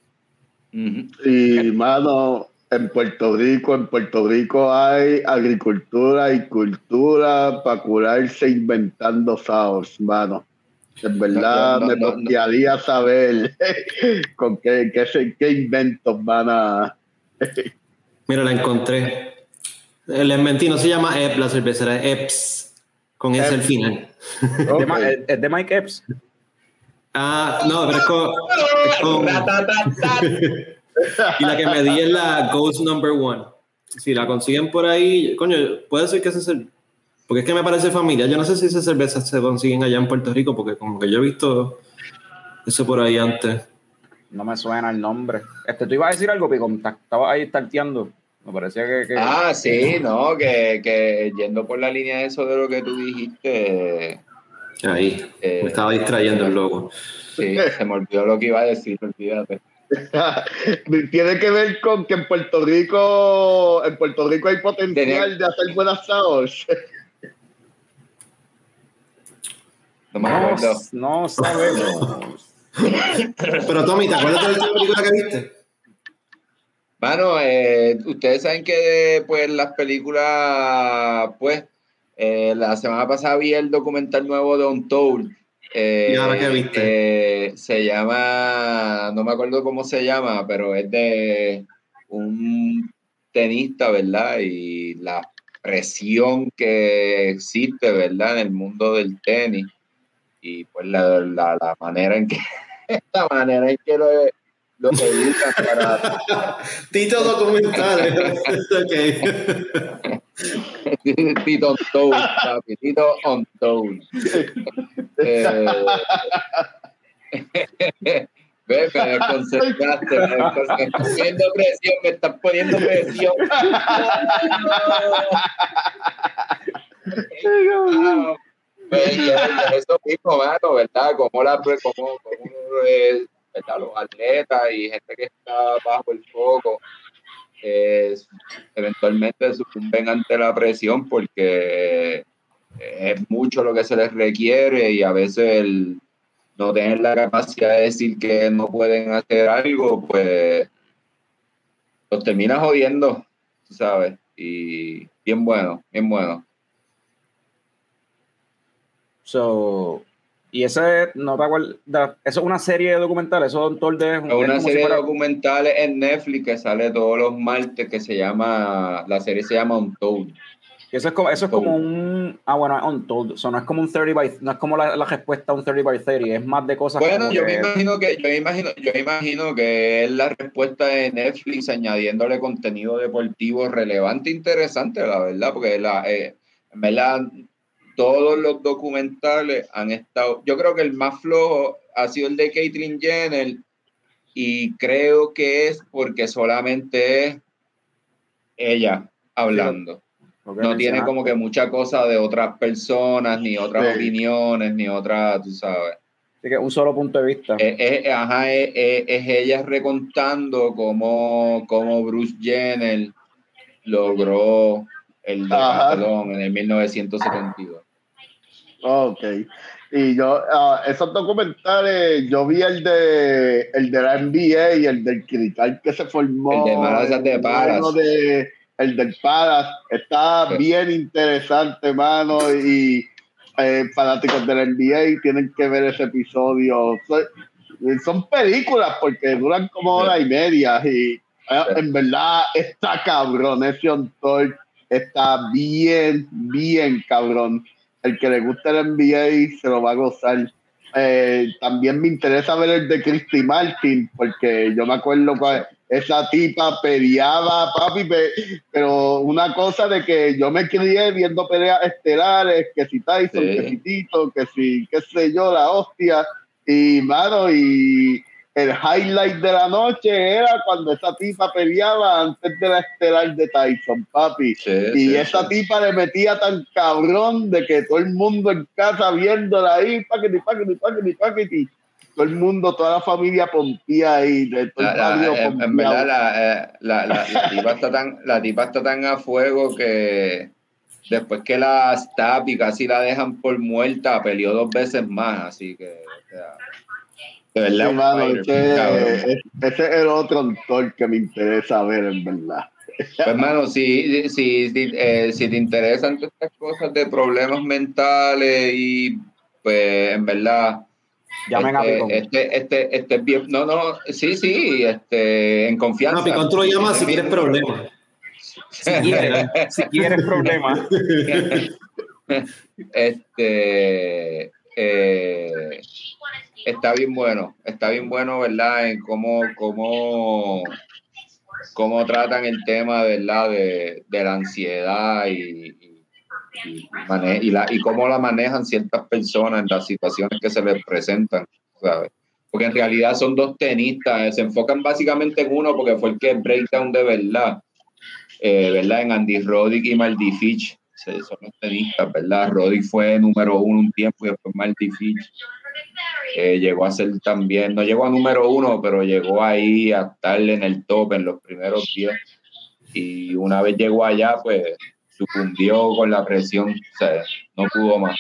S2: Y, mano, en Puerto Rico, en Puerto Rico hay agricultura y cultura para curarse inventando saos, mano. En verdad me gustaría saber con qué, qué, qué, inventos van a.
S1: Mira, la encontré. El inventí no se llama EP, la cervecera, EPS, con ese el final.
S4: ¿Es de Mike Epps?
S1: Ah, no, pero es con. y la que me di es la Ghost Number One. Si la consiguen por ahí, coño, puede ser que es el. Porque es que me parece familia. Yo no sé si esas cervezas se consiguen allá en Puerto Rico, porque como que yo he visto eso por ahí antes.
S4: No me suena el nombre. Este, tú ibas a decir algo, Pico. Estaba ahí starteando. Me parecía que,
S3: Ah, sí, no, que, que yendo por la línea de eso de lo que tú dijiste
S1: Ahí, me estaba distrayendo el loco.
S3: Sí, se me olvidó lo que iba a decir, olvídate.
S2: Tiene que ver con que en Puerto Rico, en Puerto Rico hay potencial de hacer buenas saos.
S3: No, no,
S4: no sabemos.
S1: Pero Tommy, ¿te acuerdas de la película que viste?
S3: Bueno, eh, ustedes saben que pues las películas, pues, eh, la semana pasada vi el documental nuevo de Untold.
S1: Eh, ¿Y ahora qué viste?
S3: Eh, se llama, no me acuerdo cómo se llama, pero es de un tenista, ¿verdad? Y la presión que existe, ¿verdad? En el mundo del tenis. Y pues la, la, la manera en que la manera en que lo, lo para.
S1: Tito documental.
S3: Tito on toad, papi. Tito on toad. Eh, Ve, me desconcentraste, me estás poniendo presión, me estás poniendo presión. pues, eso mismo, mano, ¿verdad? Como, la, como, como eh, ¿verdad? los atletas y gente que está bajo el foco eventualmente sucumben ante la presión porque es mucho lo que se les requiere y a veces el no tener la capacidad de decir que no pueden hacer algo, pues los termina jodiendo, ¿sabes? Y bien bueno, bien bueno.
S4: So, Y ese, no te acuerdas, eso es una serie de documentales, eso es de...
S3: Es una serie de documentales en Netflix que sale todos los martes que se llama, la serie se llama Untold.
S4: Eso es como, eso es como un. Ah, bueno, Untold. O no es como un 30 by. No es como la, la respuesta a un 30 by 30. Es más de cosas.
S3: Bueno, yo me imagino que. Yo me imagino, yo imagino que es la respuesta de Netflix añadiéndole contenido deportivo relevante e interesante, la verdad. Porque la, eh, en verdad, todos los documentales han estado. Yo creo que el más flojo ha sido el de Caitlyn Jenner. Y creo que es porque solamente es ella hablando no tiene como que mucha cosa de otras personas, ni otras opiniones, ni otras, tú sabes.
S4: Así que un solo punto de vista.
S3: Es, ajá, es, ella recontando cómo, cómo, Bruce Jenner logró el decathlon en el 1972.
S2: Ok. Y yo, uh, esos documentales, yo vi el de el de la NBA y el del crital que se formó.
S3: El de de
S2: De, el del Paras, está bien interesante, mano, y eh, fanáticos del NBA tienen que ver ese episodio. Son, películas porque duran como hora y media y eh, en verdad está cabrón, ese Talk está bien, bien cabrón. El que le gusta el NBA se lo va a gozar. Eh, también me interesa ver el de Christy Martin, porque yo me acuerdo cuando esa tipa peleaba, papi, pero una cosa de que yo me crié viendo peleas estelares, que si Tyson, que si Tito, que si, qué sé yo, la hostia, y mano, y el highlight de la noche era cuando esa tipa peleaba antes de la estelar de Tyson, papi. y esa tipa le metía tan cabrón de que todo el mundo en casa viéndola ahí, paquete, paquete, paquete, paquete todo el mundo, toda la familia pompía ahí, de todo el
S3: eh, En, verdad, la, eh, la, la, tipa está tan, la tipa está tan a fuego que después que la está y casi la dejan por muerta, peleó dos veces más, así que...
S2: de verdad, ese, ese, es el otro actor que me interesa ver, en verdad.
S3: Pues, hermano, si, si, si, eh, si te interesan todas estas cosas de problemas mentales y, pues, en verdad,
S4: Llamen a
S3: Picón. Este, este, este es bien. No, no, sí, sí, este, en confianza. No,
S1: Picón tú lo llamas si quieres problemas.
S4: Si quieres, si quieres problemas.
S3: este. Eh, está bien bueno, está bien bueno, ¿verdad? En cómo, cómo, cómo tratan el tema, ¿verdad? De, de la ansiedad y, y, la, y cómo la manejan ciertas personas en las situaciones que se les presentan, ¿sabes? Porque en realidad son dos tenistas, se enfocan básicamente en uno porque fue el que breakdown de verdad, eh, ¿verdad? En Andy Roddick y Marty Fitch, son los tenistas, ¿verdad? Roddick fue número uno un tiempo y después Marty Fitch llegó a ser también, no llegó a número uno, pero llegó ahí a estar en el top en los primeros días. Y una vez llegó allá, pues sucumbió con la presión, o sea, no pudo más.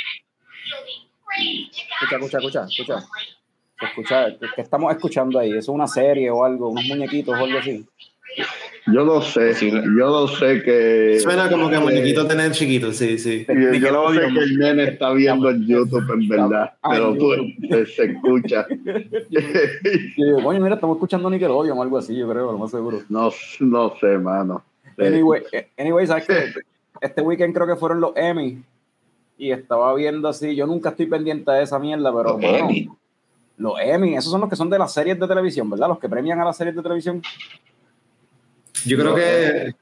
S4: Escucha, escucha, escucha, escucha. Escucha, ¿qué estamos escuchando ahí? ¿Eso es una serie o algo? ¿Unos muñequitos o algo así?
S2: Yo no sé, yo no sé que...
S1: Suena como que muñequito tener chiquito, sí, sí.
S2: Yo, no sé que el nene está viendo en YouTube, en verdad, pero pues, se, escucha.
S4: coño, mira, estamos escuchando Nickelodeon o algo así, yo creo, lo más seguro.
S2: No, no sé, mano.
S4: Anyway, eh, anyway ¿sabes qué? este weekend creo que fueron los Emmy y estaba viendo así, yo nunca estoy pendiente de esa mierda, pero los Emmy. Los Emmy, esos son los que son de las series de televisión, ¿verdad? Los que premian a las series de televisión.
S1: Yo creo que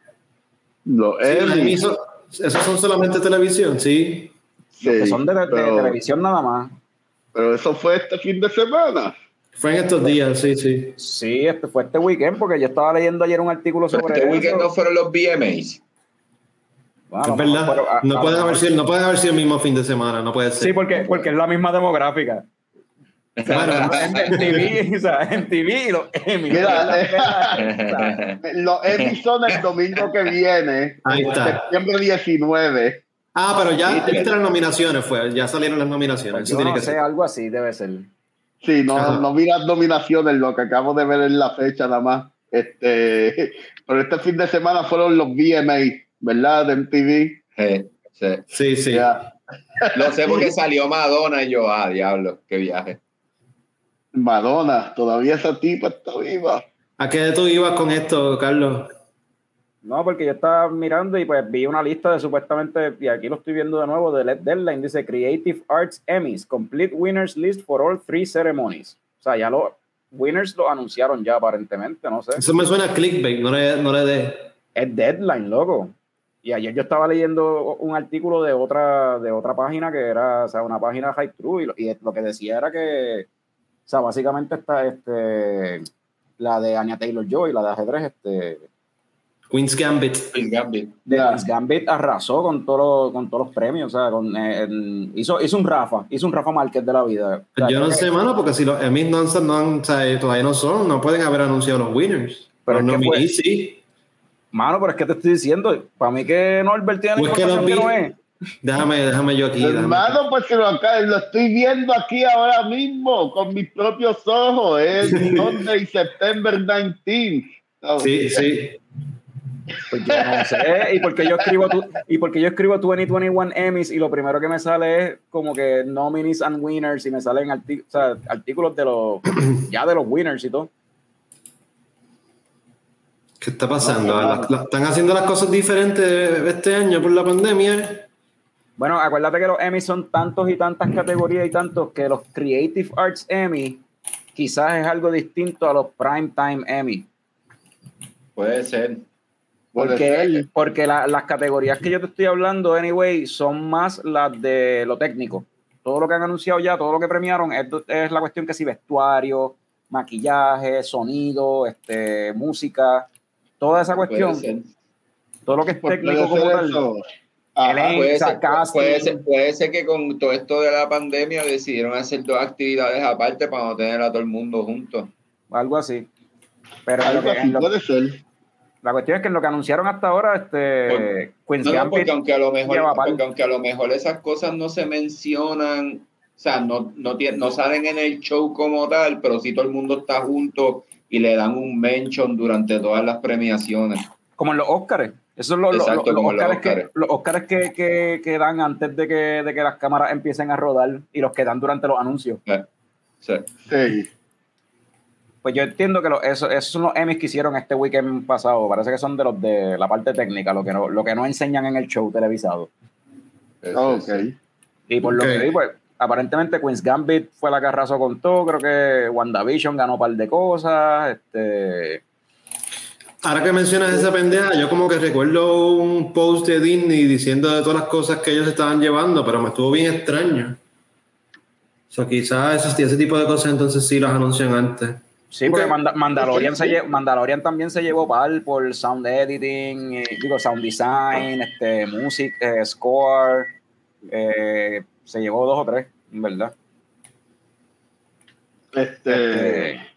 S2: los Emmy.
S1: esos son solamente televisión, sí.
S4: que son de, televisión nada más.
S2: Pero eso fue este fin de semana.
S1: Fue en estos días, sí, sí.
S4: Sí, este fue este weekend, porque yo estaba leyendo ayer un artículo sobre.
S3: Este weekend no fueron los VMAs
S1: es verdad. no, pueden haber sido, no pueden haber sido el mismo fin de semana, no puede ser.
S4: Sí, porque, porque es la misma demográfica. Claro, en, TV, o sea, en TV los Emmy.
S2: los Emmy son el domingo que viene,
S1: Ahí está.
S2: septiembre 19.
S1: Ah, pero ya viste las nominaciones, fue, ya salieron las nominaciones.
S4: Pues no sé, algo así debe ser.
S2: Sí, no, no vi las nominaciones, lo que acabo de ver en la fecha nada más. Este, pero este fin de semana fueron los VMA ¿verdad? De MTV.
S3: Sí, sí.
S1: Sí, sí.
S3: Lo sé porque salió Madonna y yo, ah, diablo, qué viaje.
S2: Madonna, todavía esa tipa está viva.
S1: ¿A qué tú ibas con esto, Carlos?
S4: No, porque yo estaba mirando y pues vi una lista de supuestamente, y aquí lo estoy viendo de nuevo, de Led Deadline, dice Creative Arts Emmys, Complete Winners List for all three ceremonies. O sea, ya los winners lo anunciaron ya aparentemente, no sé.
S1: Eso me suena a clickbait, no le, no le de...
S4: Es Deadline, loco. Y ayer yo estaba leyendo un artículo de otra, de otra página que era, o sea, una página High True, y, lo que decía era que, o sea, básicamente está este, la de Anya Taylor Joy, la de ajedrez, este,
S1: Queen's Gambit.
S3: Queen's Gambit.
S4: Queen's Gambit arrasó con, todo, con todos los premios. O sea, con, eh, hizo, hizo un Rafa, hizo un Rafa Márquez de la vida.
S1: Yo no sé, mano, porque si los Emmys no, no, todavía no son, no pueden haber anunciado los winners. Pero no sí.
S4: Mano, pero es que te estoy diciendo, para mí que Norbert tiene
S1: pues la información que, no es. Déjame, déjame yo aquí.
S2: Hermano, pues que lo, lo, estoy viendo aquí ahora mismo con mis propios ojos. Es Sunday, September 19.
S1: Sí, sí.
S4: Pues yo no sé, y porque yo escribo tu, y porque yo escribo 2021 Emmys y lo primero que me sale es como que nominees and winners y me salen artículos de los ya de los winners y todo.
S1: ¿Qué está pasando? ¿Están haciendo las cosas diferentes este año por la pandemia?
S4: Bueno, acuérdate que los Emmys son tantos y tantas categorías y tantos que los Creative Arts Emmy quizás es algo distinto a los Primetime Emmy.
S3: Puede ser.
S4: Porque, porque las categorías que yo te estoy hablando, anyway, son más las de lo técnico. Todo lo que han anunciado ya, todo lo que premiaron, es, la cuestión que si vestuario, maquillaje, sonido, este, música, toda esa cuestión. Todo lo que es técnico como tal.
S3: Puede, ser, puede, ser, puede, ser, que con todo esto de la pandemia decidieron hacer dos actividades aparte para no tener a todo el mundo juntos.
S4: Algo así. Pero
S2: Algo así puede ser.
S4: La cuestión es que en lo que anunciaron hasta ahora, este
S3: porque, no, porque aunque a lo mejor, aunque a lo mejor esas cosas no se mencionan, o sea, no, no, no salen en el show como tal, pero sí todo el mundo está junto y le dan un mention durante todas las premiaciones.
S4: Como en los Oscars. Eso es lo, Exacto, los, Oscars Que, los Oscars que, que, que, dan antes de que, de que las cámaras empiecen a rodar y los que dan durante los anuncios.
S3: Sí. sí.
S4: Pues yo entiendo que esos son los Emmys que hicieron este weekend pasado. Parece que son de los de la parte técnica, lo que no, lo que no enseñan en el show televisado.
S2: ok.
S4: Y por lo que vi, pues, aparentemente Queen's Gambit fue la que arrasó con todo. Creo que WandaVision ganó un par de cosas. Este.
S1: Ahora que mencionas esa pendeja, yo como que recuerdo un post de Disney diciendo de todas las cosas que ellos estaban llevando, pero me estuvo bien extraño. O sea, quizás ese, ese tipo de cosas entonces sí las anuncian antes.
S4: Sí, porque Mandalorian, se Mandalorian también se llevó par por sound editing, eh, digo, sound design, este, music, eh, score. Eh, se llevó dos o tres, en verdad.
S2: Este, este,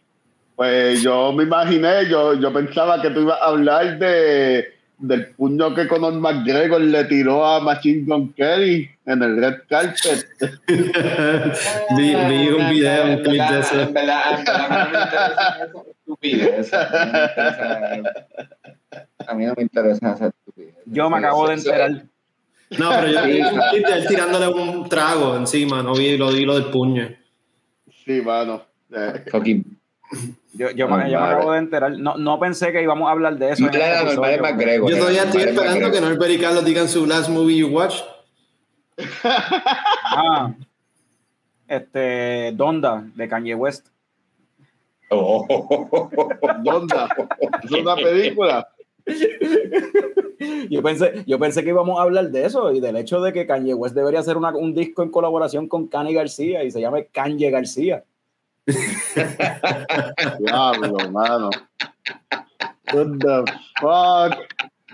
S2: pues yo me imaginé, yo, yo pensaba que tú ibas a hablar de del puño que Conor McGregor le tiró a Machine Gun Kelly en el red carpet.
S1: vi, vi, un video, un clip de eso. En verdad, en
S3: verdad A mí no me interesa esa estupidez.
S4: Yo me acabo de enterar.
S1: No, pero yo vi un clip de él tirándole un trago encima, no vi lo, vi lo del puño.
S2: Sí, mano.
S3: Fucking
S4: yo, yo, me, acabo de enterar. No, no, pensé que íbamos a hablar de eso.
S1: Este yo todavía estoy esperando que Norbert y Carlos digan su last movie you watch.
S4: ah, este, Donda, de Kanye West.
S2: Oh. Donda, es una película.
S4: yo pensé, yo pensé que íbamos a hablar de eso y del hecho de que Kanye West debería hacer una, un disco en colaboración con Kanye García y se llame Kanye García.
S2: Diablo, mano. What the fuck?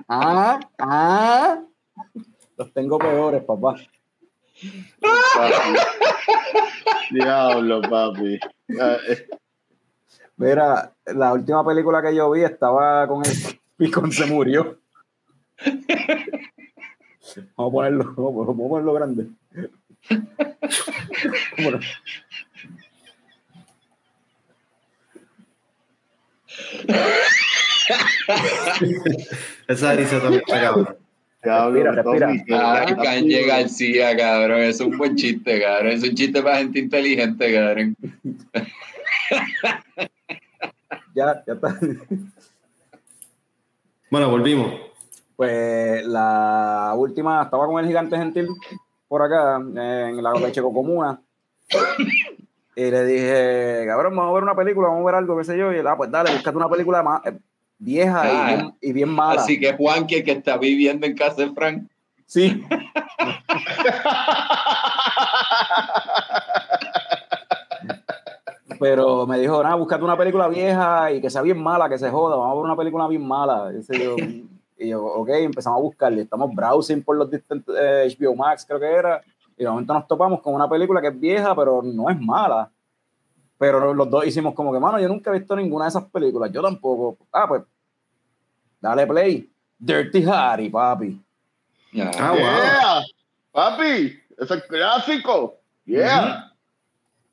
S4: Ah, ah. Los tengo peores, papá.
S2: Diablo, papi.
S4: Mira, la última película que yo vi estaba con el Picón se murió. Vamos a ponerlo, vamos a ponerlo grande.
S1: Esa risa también está cabrón.
S2: Respira, respira.
S3: Ay, Kanye García, cabrón. Es un buen chiste, cabrón. Es un chiste para gente inteligente, cabrón.
S4: ya, ya está.
S1: Bueno, volvimos.
S4: Pues la última, estaba con el gigante gentil por acá, en la leche comuna. Y le dije, cabrón, vamos a ver una película, vamos a ver algo, qué sé yo. Y él, ah, pues dale, búscate una película más, eh, vieja y, ah. bien, y, bien, mala.
S3: Así que Juan, que, que está viviendo en casa de Frank.
S4: Sí. Pero me dijo, nada, búscate una película vieja y que sea bien mala, que se joda, vamos a ver una película bien mala. Y yo, ok, empezamos a buscarle, estamos browsing por los distintos HBO eh, Max, creo que era, y de momento nos topamos con una película que es vieja, pero no es mala. Pero los dos hicimos como que, mano, yo nunca he visto ninguna de esas películas, yo tampoco. Ah, pues, dale play. Dirty Harry, papi.
S2: Ah, yeah. Papi, ese es clásico. Yeah.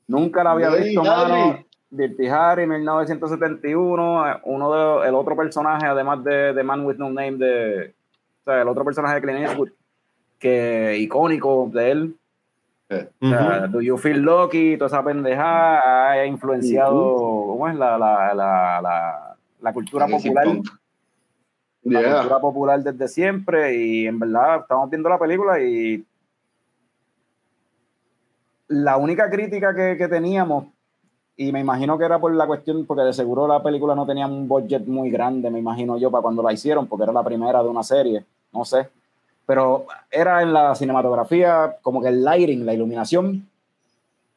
S4: Nunca la había visto, mano. Dirty Harry, 1971, eh, uno de el otro personaje, además de, de Man with No Name, de, o sea, el otro personaje de Clint Eastwood, que icónico de él. o sea, Do You Feel Lucky, toda esa pendejada ha influenciado, ¿cómo es? La, la, la, la cultura popular. La cultura popular desde siempre y en verdad estamos viendo la película y la única crítica que, que teníamos y me imagino que era por la cuestión, porque de seguro la película no tenía un budget muy grande, me imagino yo, para cuando la hicieron, porque era la primera de una serie, no sé. Pero era en la cinematografía, como que el lighting, la iluminación,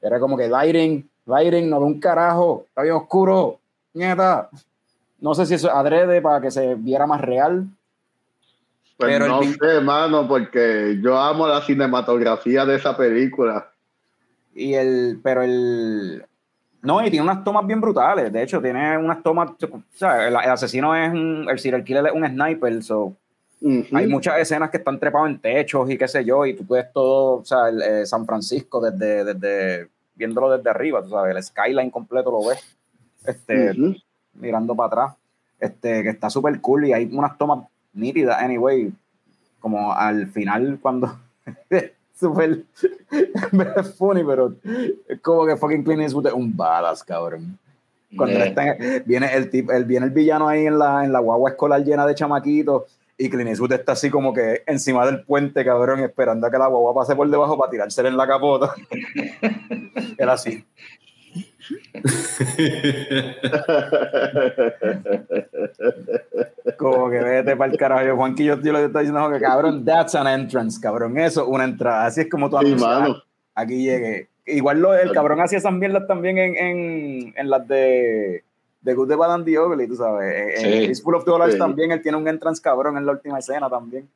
S4: era como que lighting, lighting, no de un carajo, está bien oscuro, nieta. No sé si eso es adrede para que se viera más real.
S2: Pues pero no sé, hermano, porque yo amo la cinematografía de esa película.
S4: Y el, pero el, no, y tiene unas tomas bien brutales. De hecho, tiene unas tomas. O sea, el, asesino es un. El serial killer es un sniper. So, Hay muchas escenas que están trepados en techos y qué sé yo. Y tú puedes todo. O sea, el, eh, San Francisco desde, desde. Viéndolo desde arriba, tú sabes. El skyline completo lo ves. Este. Mirando para atrás. Este, que está súper cool. Y hay unas tomas nítidas, anyway. Como al final, cuando. súper funny, pero como que fucking Clint Eastwood es un badass, cabrón. Cuando viene el tipo, el, viene el villano ahí en la, en la guagua escolar llena de chamaquitos y Clint Eastwood está así como que encima del puente, cabrón, esperando a que la guagua pase por debajo para tirársela en la capota. Era así. Como que vete para el carajo. Juanquillo, yo le estoy diciendo que cabrón, that's an entrance, cabrón. Eso, una entrada. Así es como tú
S2: sí,
S4: aquí llegué. Igual lo, el cabrón hacía esas mierdas también en, en, en las de, de Good, the Bad and the Ugly, tú sabes. En, Full of Dollars también él tiene un entrance cabrón en la última escena también.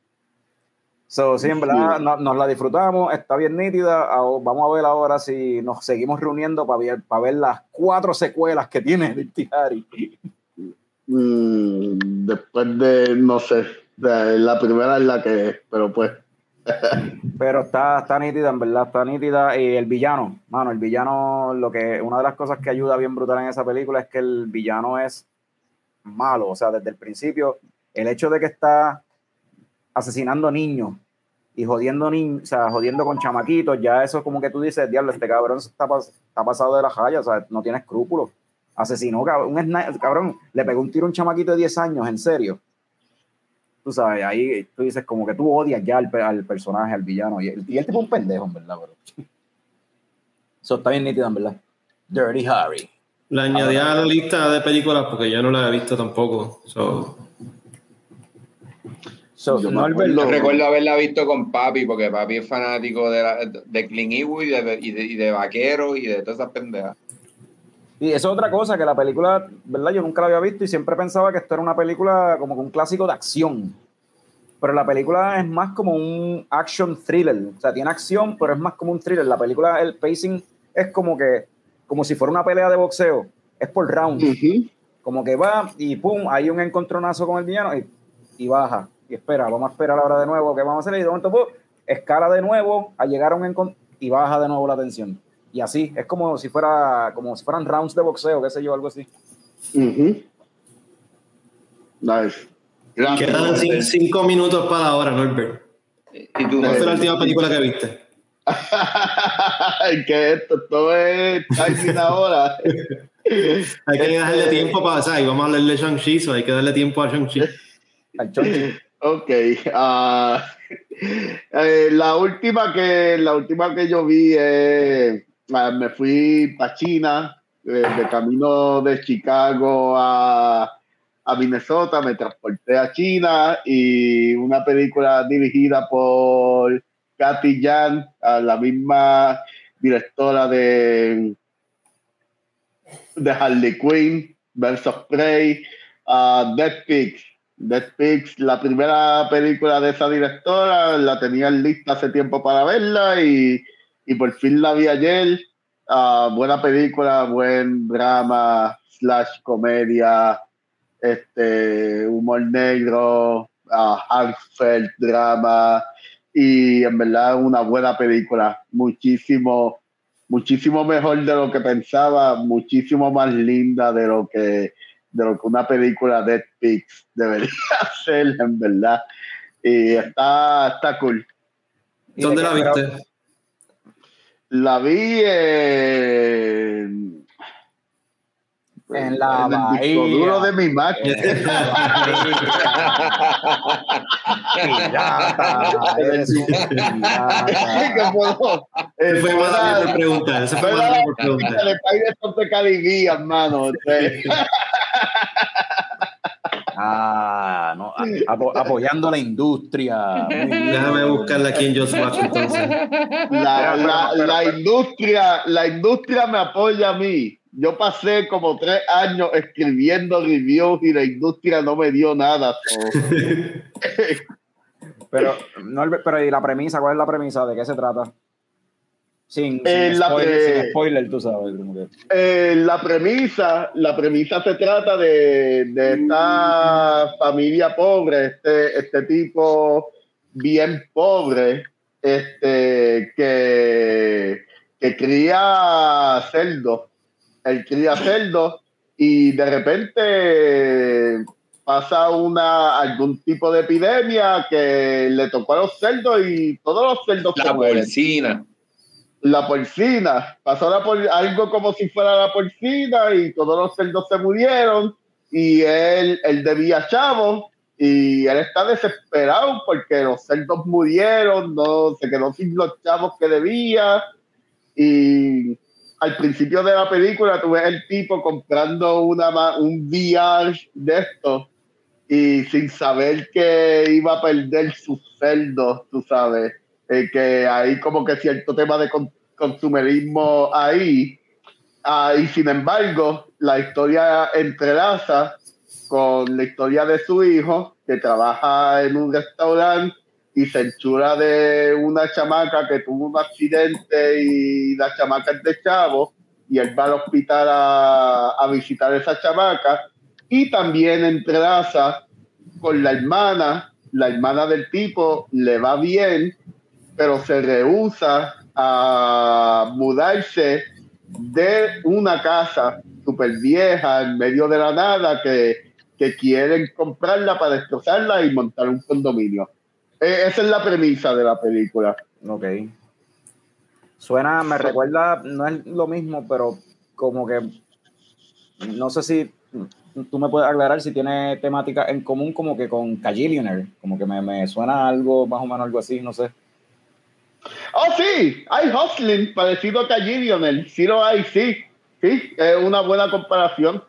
S4: So, sí, en verdad nos, la disfrutamos, está bien nítida. Vamos a ver ahora si nos seguimos reuniendo para ver, para ver las cuatro secuelas que tiene Dirty Harry.
S2: Mm, después de, no sé, la primera es la que pero pues.
S4: Pero está, está nítida, en verdad, está nítida. Y el villano, mano, el villano, lo que una de las cosas que ayuda bien brutal en esa película es que el villano es malo, o sea, desde el principio, el hecho de que está asesinando niños y jodiendo niños, o sea, jodiendo con chamaquitos, ya eso es como que tú dices, diablo, este cabrón está, pasado de la jaya, o sea, no tiene escrúpulos. Asesinó, cabrón, cabrón, le pegó un tiro a un chamaquito de 10 años, en serio. Tú sabes, ahí tú dices como que tú odias ya al, personaje, al villano, y el, y el tipo es un pendejo, en verdad, bro. Eso está bien nítido, en verdad. Dirty Harry.
S1: La añadí a la lista de películas porque yo no la he visto tampoco. So
S3: yo recuerdo haberla visto con papi, porque papi es fanático de, la, de Clint Eastwood y de, y de, y de vaqueros y de todas esas pendejas.
S4: Y eso es otra cosa, que la película, ¿verdad? Yo nunca la había visto y siempre pensaba que esto era una película como un clásico de acción. Pero la película es más como un action thriller. O sea, tiene acción, pero es más como un thriller. La película, el pacing es como que, como si fuera una pelea de boxeo. Es por round. Como que va y pum, hay un encontronazo con el villano y, y baja y espera, vamos a esperar ahora de nuevo, que vamos a hacer? Y de momento, pues, escala de nuevo a llegar a un y baja de nuevo la tensión. Y así, es como si fuera, como si fueran rounds de boxeo, qué sé yo, algo así.
S2: Nice.
S1: Quedan cinco minutos para ahora, Norbert. ¿Y tú? ¿Cuál fue la última película que viste?
S2: que esto todo es ahora.
S1: hay que darle tiempo para pasar y vamos a hablar de Shang-Chi, hay que darle tiempo a Shang-Chi.
S2: ok. Uh, eh, la, última que, la última que yo vi, eh, me fui para China, eh, de camino de Chicago a, a Minnesota, me transporté a China y una película dirigida por Katy Jan, la misma directora de, de Harley Quinn, versus Prey, uh, Dead Pigs. Dead Pigs, la primera película de esa directora, la tenía lista hace tiempo para verla y, y por fin la vi ayer. Uh, buena película, buen drama, slash comedia, este, humor negro, uh, heartfelt drama, y en verdad una buena película, muchísimo, muchísimo mejor de lo que pensaba, muchísimo más linda de lo que, de lo que una película de Pix debería ser, en verdad. Y está, está cool.
S1: ¿Dónde la viste?
S2: La vi en
S4: en la en bahía.
S2: duro de mi máquina.
S1: Eres un Ese fue más por preguntar. Ese fue más por preguntar.
S2: De Pirates de hermano.
S4: Ah, no, apo apoyando la industria.
S1: Déjame buscarla aquí en Just Watch entonces.
S2: La, la, la, industria, la industria me apoya a mí yo pasé como tres años escribiendo reviews y la industria no me dio nada.
S4: pero, no, pero, ¿y la premisa? ¿Cuál es la premisa? ¿De qué se trata? Sin,
S2: eh,
S4: spoiler, tú sabes.
S2: Eh, la premisa, la premisa se trata de, de esta familia pobre, este, este tipo bien pobre, este, que, que cría cerdos. Él cría cerdos y de repente pasa una algún tipo de epidemia que le tocó a los cerdos y todos los cerdos
S3: la porcina
S2: la porcina. Pasó algo como si fuera la porcina y todos los cerdos se murieron y él, él debía chavo y él está desesperado porque los cerdos murieron no se quedó sin los chavos que debía y al principio de la película tú ves el tipo comprando una, un VR de esto y sin saber que iba a perder sus celdos, tú sabes, eh, que hay como que cierto tema de consumerismo ahí. Ah, y sin embargo, la historia entrelaza con la historia de su hijo, que trabaja en un restaurante y se enchura de una chamaca que tuvo un accidente y la chamaca es de chavo y él va al hospital a, a visitar a esa chamaca y también entrelaza con la hermana, la hermana del tipo le va bien, pero se rehúsa a mudarse de una casa súper vieja en medio de la nada que, que quieren comprarla para destrozarla y montar un condominio. Eh, esa es la premisa de la película.
S4: Ok. Suena, me recuerda, no es lo mismo, pero como que no sé si tú me puedes aclarar si tiene temática en común como que con Cagillionaire, como que me, me suena algo más o menos algo así, no sé.
S2: Oh, sí, hay Hustling parecido a Cagillionaire, sí lo hay, sí, sí, es una buena comparación.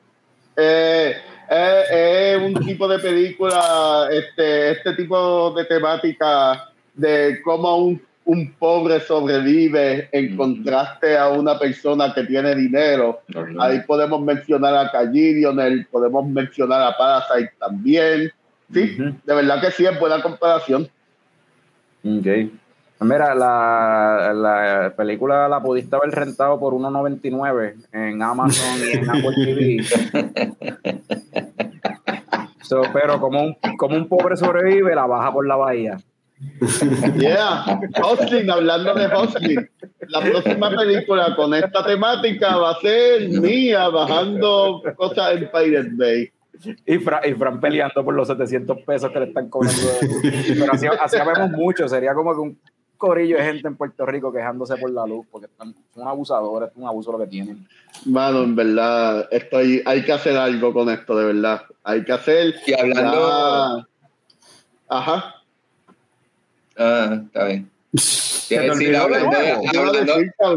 S2: Eh, es, un tipo de película, este, este tipo de temática de cómo un, un pobre sobrevive en contraste a una persona que tiene dinero. Ahí podemos mencionar a Callidionel, podemos mencionar a Parasite también. Sí, de verdad que sí, es buena comparación.
S4: Ok. Mira, la, la, película la pudiste haber rentado por 1.99 en Amazon y en Apple TV. pero como un, como un pobre sobrevive, la baja por la bahía.
S2: Yeah, Hosting, hablando de Hosting, la próxima película con esta temática va a ser mía bajando cosas en Pirate Bay.
S4: Y, Fran, peleando por los 700 pesos que le están cobrando. Pero así, así vemos mucho. Sería como que un corillo de gente en Puerto Rico quejándose por la luz, porque son abusadores, es un abuso lo que tienen.
S2: Mano, en verdad, estoy, hay que hacer algo con esto, de verdad. Hay que hacer.
S3: Y hablando.
S2: Ajá.
S3: Ah, está bien. Decir, hablando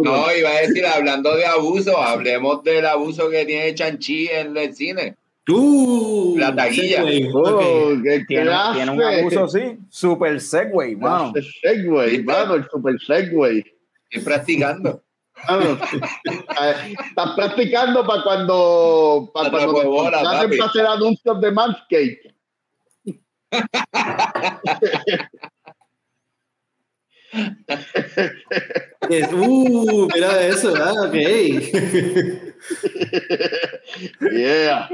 S3: no, iba a decir, hablando de abuso, hablemos del abuso que tiene Chanchi en el cine.
S1: Uh,
S3: la taquilla.
S2: Oh, ¿qué
S4: tiene, tiene, un abuso sí, super segway,
S2: mano. Segway, mano, el super segway.
S3: Estoy practicando.
S2: estás practicando para cuando para cuando te para hacer anuncios de Manscaped.
S1: uh, mira eso, ah, ok.
S2: yeah.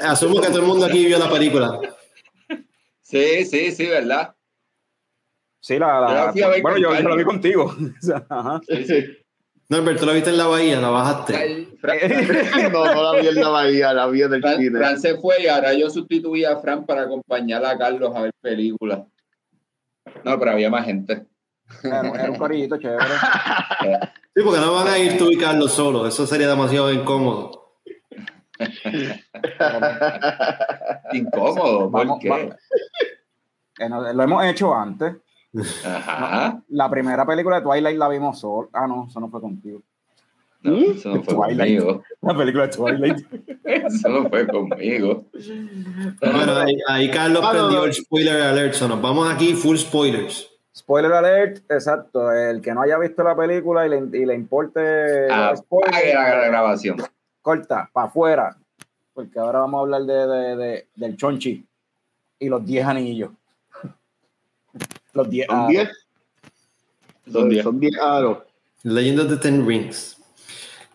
S1: Asumo que todo el mundo aquí vio la película.
S3: Sí, sí, sí, ¿verdad?
S4: Sí, la, la, bueno, yo, yo, la vi contigo. Ajá.
S2: Sí, sí.
S1: No, pero tú la viste en la bahía, la bajaste.
S2: no, no la vi en la bahía, la vi en el cine.
S3: Fran se fue y ahora yo sustituí a Fran para acompañar a Carlos a ver películas. No, pero había más gente.
S4: Era, un corillito chévere.
S1: Sí, porque no van a ir tú y Carlos solo, eso sería demasiado incómodo.
S3: incómodo, ¿por qué?
S4: Eh, lo hemos hecho antes.
S3: Ajá.
S4: La primera película de Twilight la vimos solo. Ah, no, eso no fue contigo.
S3: No, eso no fue conmigo.
S4: La película de Twilight.
S3: eso no fue conmigo.
S1: Bueno, ahí, Carlos prendió el spoiler alert. So nos vamos aquí full spoilers.
S4: Spoiler alert, exacto. El que no haya visto la película y le, y le importe
S3: ah, spoiler, la grabación.
S4: Corta, para afuera. Porque ahora vamos a hablar de, de, de del Chonchi y los 10 anillos.
S2: Los 10 ¿Son 10? Son 10. Son 10 aros.
S1: Legend of the Ten Rings.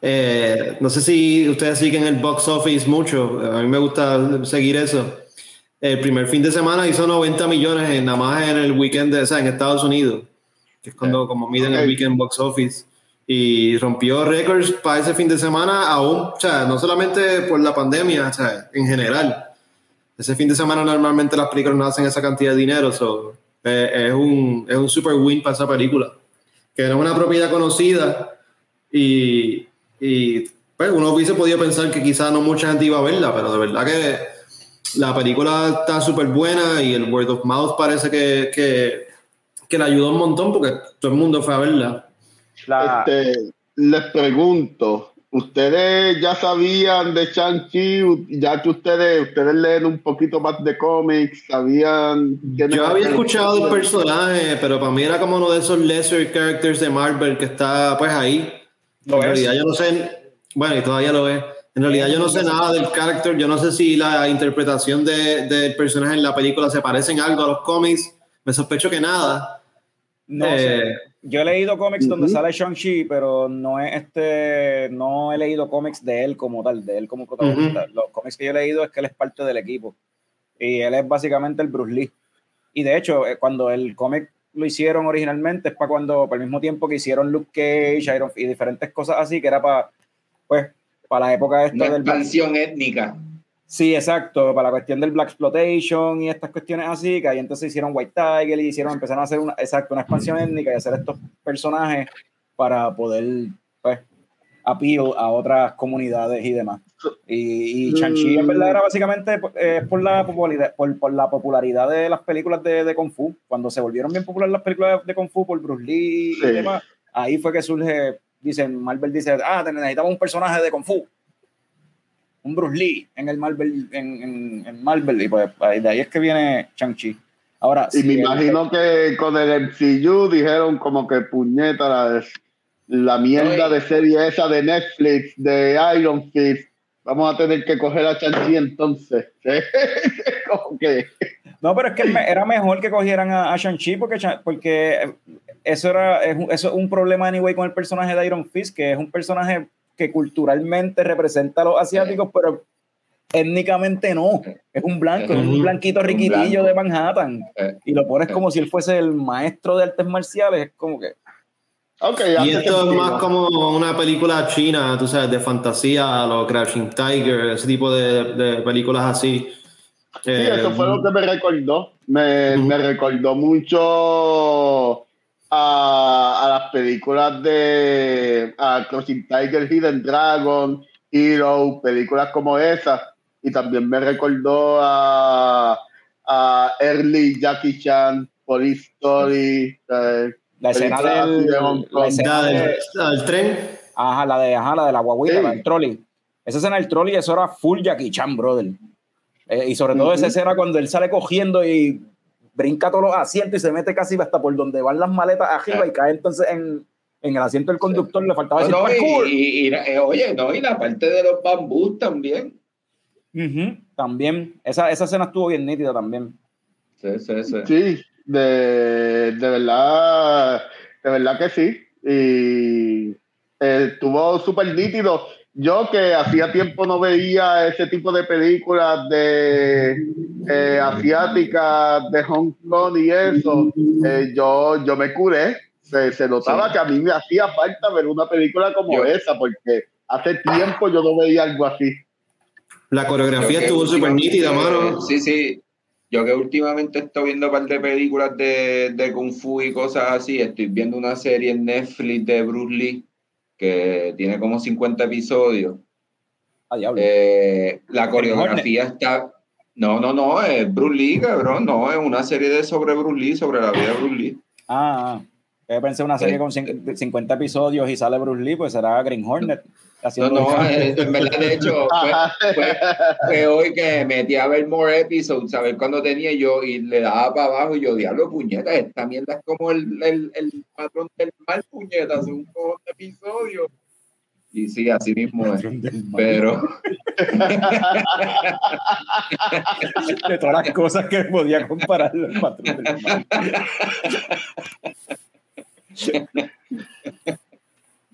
S1: Eh, no sé si ustedes siguen el box office mucho. A mí me gusta seguir eso. El primer fin de semana hizo 90 millones en, nada más en el weekend, de, o sea, en Estados Unidos, que es cuando como miden el weekend box office. Y rompió récords para ese fin de semana, aún, o sea, no solamente por la pandemia, o sea, en general. Ese fin de semana normalmente las películas no hacen esa cantidad de dinero, so, es, un, es un super win para esa película. Que era una propiedad conocida y, y pues uno hubiese podido pensar que quizás no mucha gente iba a verla, pero de verdad que la película está súper buena y el word of mouth parece que, que, que le ayudó un montón porque todo el mundo fue a verla.
S2: Este, les pregunto, ustedes ya sabían de Shang-Chi, ya que ustedes, ustedes leen un poquito más de cómics, sabían...
S1: Yo había escuchado el personaje, pero para mí era como uno de esos lesser characters de Marvel que está pues ahí. en realidad yo no sé, bueno, y todavía lo ve. En realidad yo no sé nada del character, yo no sé si la interpretación del de, personaje en la película se parece en algo a los cómics, me sospecho que nada.
S4: No sé. Eh, yo he leído cómics donde sale Shang-Chi, pero no es este, no he leído cómics de él como tal, de él como protagonista. Los cómics que yo he leído es que él es parte del equipo. Y él es básicamente el Bruce Lee. Y de hecho, eh, cuando el cómic lo hicieron originalmente, es para cuando, por el mismo tiempo que hicieron Luke Cage Iron, y diferentes cosas así, que era para, pues, para la época esta
S3: Una expansión étnica.
S4: Sí, exacto, para la cuestión del Black Exploitation y estas cuestiones así, que ahí entonces hicieron White Tiger y hicieron, empezaron a hacer una, exacto, una expansión étnica y hacer estos personajes para poder, pues, appeal a otras comunidades y demás. Y, y Shang-Chi en verdad era básicamente eh, por, la popularidad, por, por, la popularidad de las películas de, de, Kung Fu. Cuando se volvieron bien populares las películas de, Kung Fu por Bruce Lee y demás, ahí fue que surge, dicen, Marvel dice, ah, necesitamos un personaje de Kung Fu un Bruce Lee en el Marvel, en, en, Marvel, y pues de ahí es que viene Shang-Chi. Ahora,
S2: y me imagino que con el MCU dijeron como que puñeta la, la mierda de serie esa de Netflix, de Iron Fist, vamos a tener que coger a Shang-Chi entonces.
S4: No, pero es que era mejor que cogieran a, Shang-Chi porque, porque eso era eso es un problema anyway con el personaje de Iron Fist, que es un personaje que culturalmente representa a los asiáticos, pero étnicamente no. Es un blanco, es un blanquito riquitillo de Manhattan. Eh, y lo pones como si él fuese el maestro de artes marciales. Es como que.
S1: Y esto es más como una película china, tú sabes, de fantasía, los Crouching Tiger, ese tipo de, películas así.
S2: Sí, eso fue lo que me recordó. Me, me recordó mucho a, a, las películas de a Crouching Tiger, Hidden Dragon, Hero, películas como esas. Y también me recordó a, a Early Jackie Chan, Police Story.
S4: La escena del, la escena
S1: del, tren.
S4: Ajá, la de, ajá, la de la guaguita, el trolley. Esa escena del trolley, eso era full Jackie Chan, brother. Eh, y sobre todo esa escena cuando él sale cogiendo y brinca todos los asientos y se mete casi hasta por donde van las maletas arriba y cae entonces en, en el asiento del conductor. Le faltaba decir
S3: no, y, y, eh, Oye, no, y la parte de los bambús también.
S4: también. Esa, esa escena estuvo bien nítida también.
S3: Sí, sí, sí.
S2: Sí, de, de verdad, de verdad que sí. Y eh, estuvo súper nítido. Yo que hacía tiempo no veía ese tipo de películas de eh, asiáticas de Hong Kong y eso, eh, yo, yo me curé. Se, notaba que a mí me hacía falta ver una película como esa, porque hace tiempo yo no veía algo así.
S1: La coreografía estuvo súper nítida, mano.
S3: Sí, sí. Yo que últimamente estoy viendo un par de películas de, de Kung Fu y cosas así, estoy viendo una serie en Netflix de Bruce Lee que tiene como 50 episodios.
S4: Ah,
S3: eh, la coreografía está... No, no, no, es Bruce Lee, cabrón, no, es una serie de sobre Bruce Lee, sobre la vida de Bruce Lee.
S4: Ah, ah. yo pensé una serie con 50 episodios y sale Bruce Lee, pues será Green Hornet.
S3: No, no, en verdad, de hecho, fue, hoy que metí a ver more episodes, a ver cuándo tenía yo y le daba para abajo y yo, diablo, puñeta, esta mierda es como el, el, el patrón del mal, puñeta, hace un cojón de episodio. Y sí, así mismo es. Pero.
S4: de todas las cosas que podía comparar el patrón del mal.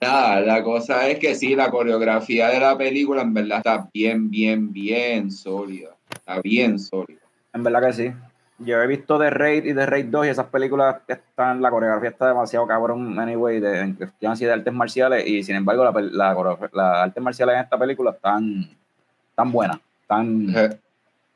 S3: Nada, la cosa es que sí, la coreografía de la película en verdad está bien, bien, bien sólida. Está bien sólida.
S4: En verdad que sí. Yo he visto The Raid y The Raid 2 y esas películas están, la coreografía está demasiado cabrón, anyway, de, en cuestión así de artes marciales y sin embargo la, la, las artes marciales en esta película están tan buenas, están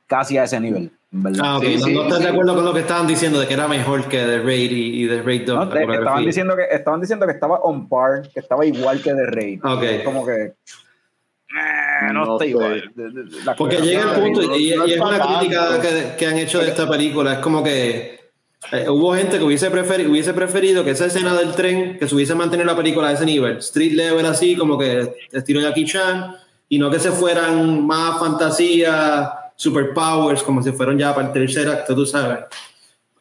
S4: casi a ese nivel.
S1: Ah, no, estás de acuerdo con lo que estaban diciendo de que era mejor que The Raid y, The Raid 2.
S4: estaban, diciendo que, estaban diciendo que estaba on par, que estaba igual que The Raid.
S1: Okay.
S4: Como que. Eh, no, está igual.
S1: Porque llega el punto, y, es una crítica que, que, han hecho de esta película. Es como que eh, hubo gente que hubiese, preferido, hubiese preferido que esa escena del tren, que se hubiese mantenido la película a ese nivel, street level así, como que estilo Jackie Chan, y no que se fueran más fantasía superpowers como si fueron ya para el tercer acto, tú sabes.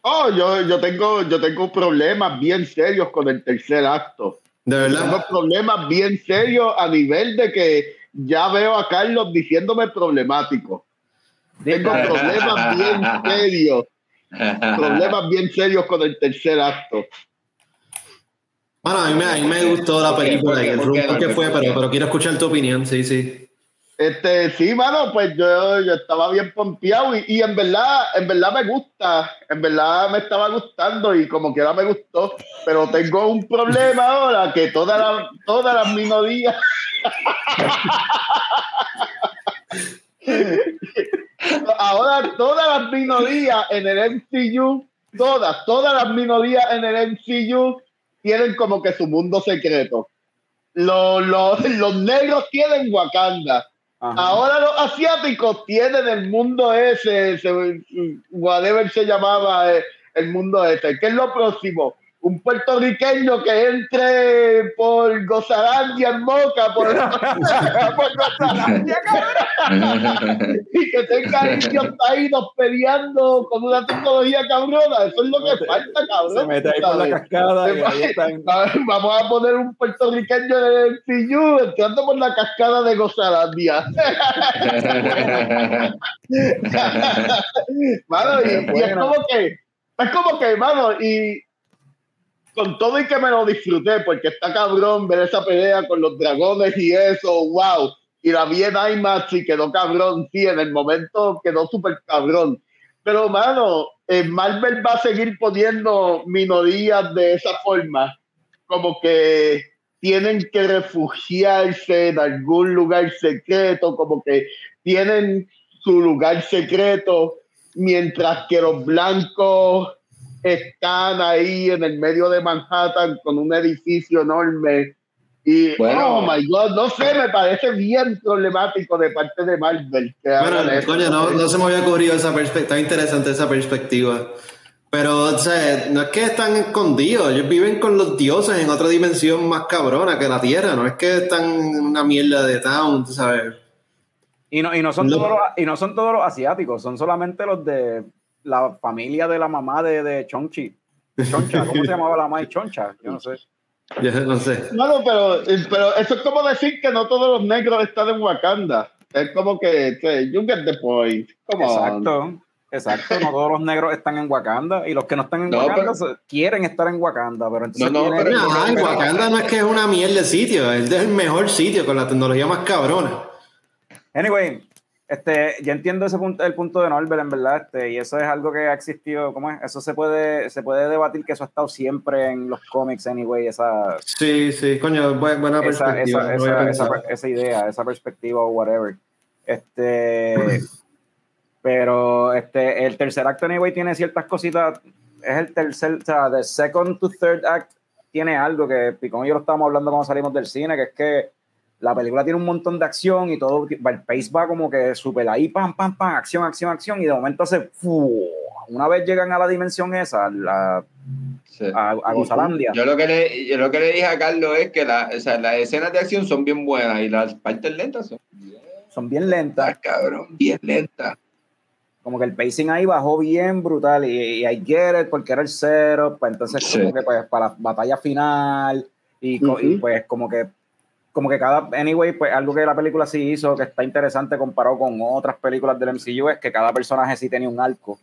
S2: Oh, yo, yo, tengo, yo tengo problemas bien serios con el tercer acto.
S1: De verdad.
S2: Tengo problemas bien serios a nivel de que ya veo a Carlos diciéndome problemático. Tengo problemas bien serios. problemas bien serios con el tercer acto.
S1: Bueno, a mí me, a mí me gustó la película y el rumbo que fue, pero, pero quiero escuchar tu opinión, sí, sí.
S2: Este, sí, mano, pues yo, yo estaba bien pompeado y, y, en verdad, en verdad me gusta, en verdad me estaba gustando y como quiera me gustó, pero tengo un problema ahora que todas las todas las minorías ahora todas las minorías en el MCU, todas, todas las minorías en el MCU tienen como que su mundo secreto. Los, los, los negros tienen Wakanda Ahora los asiáticos tienen el mundo ese, ese whatever se llamaba eh, el mundo ese. ¿Qué es lo próximo? Un puertorriqueño que entre por Gozarandia en Moca, por, por Gozarandia, y que tenga indios caídos peleando con una tecnología cabrona. Eso es lo que falta, cabrón.
S4: Se mete ahí por la cascada.
S2: Vamos a poner un puertorriqueño en el CIU entrando por la cascada de Gozarandia. mano, y, y es como que, es como que, mano, y con todo y que me lo disfruté, porque está cabrón ver esa pelea con los dragones y eso, wow. Y la vi en IMAX y quedó cabrón, sí, en el momento quedó súper cabrón. Pero, mano, eh, Marvel va a seguir poniendo minorías de esa forma. como que tienen que refugiarse en algún lugar secreto, como que tienen su lugar secreto, mientras que los blancos están ahí en el medio de Manhattan con un edificio enorme. Y, bueno, oh my God, no sé, me parece bien problemático de parte de Marvel.
S1: bueno, coño, no, no, se me había ocurrido esa perspectiva, está interesante esa perspectiva. Pero, o sea, no es que están escondidos, ellos viven con los dioses en otra dimensión más cabrona que la Tierra, no es que están en una mierda de town, ¿sabes?
S4: Y no, y no, son, Todos los, y no son todos los asiáticos, son solamente los de la familia de la mamá de, de Chonchi. Choncha, ¿cómo se llamaba la mamá de Choncha? Yo no sé.
S1: Yo no sé.
S2: No, pero, pero eso es como decir que no todos los negros están en Wakanda. Es como que, que you get the point.
S4: Exacto. Exacto, no todos los negros están en Wakanda y los que no están en Wakanda quieren estar en Wakanda, pero entonces
S1: no, no, pero en Wakanda no es que es una mierda de sitio, es el mejor sitio con la tecnología más cabrona.
S4: Anyway, este, yo entiendo ese punto, el punto de Norbert, en verdad, este, y eso es algo que ha existido, ¿cómo es? Eso se puede, se puede debatir que eso ha estado siempre en los cómics, anyway, esa...
S1: Sí, sí, coño, buena perspectiva.
S4: Esa, idea, esa perspectiva o whatever. Este, pero este, el tercer acto, anyway, tiene ciertas cositas, es el tercer, o sea, de second to third act tiene algo que Picón y yo lo estábamos hablando cuando salimos del cine, que es que la película tiene un montón de acción y todo, el pace va como que súper ahí, pam, pam, pam, acción, acción, acción, y de momento hace, una vez llegan a la dimensión esa, la, a, a Gozalandia.
S3: Yo lo, que le, yo lo que le dije a Carlos es que la, o sea, las escenas de acción son bien buenas y las partes lentas son bien,
S4: son bien lentas.
S3: Ah, cabrón, bien lentas.
S4: Como que el pacing ahí bajó bien brutal y, y I get it porque era el cero, pues entonces como que pues para la batalla final y, y pues como que como que cada, anyway, pues algo que la película sí hizo que está interesante comparado con otras películas del MCU es que cada personaje sí tenía un arco.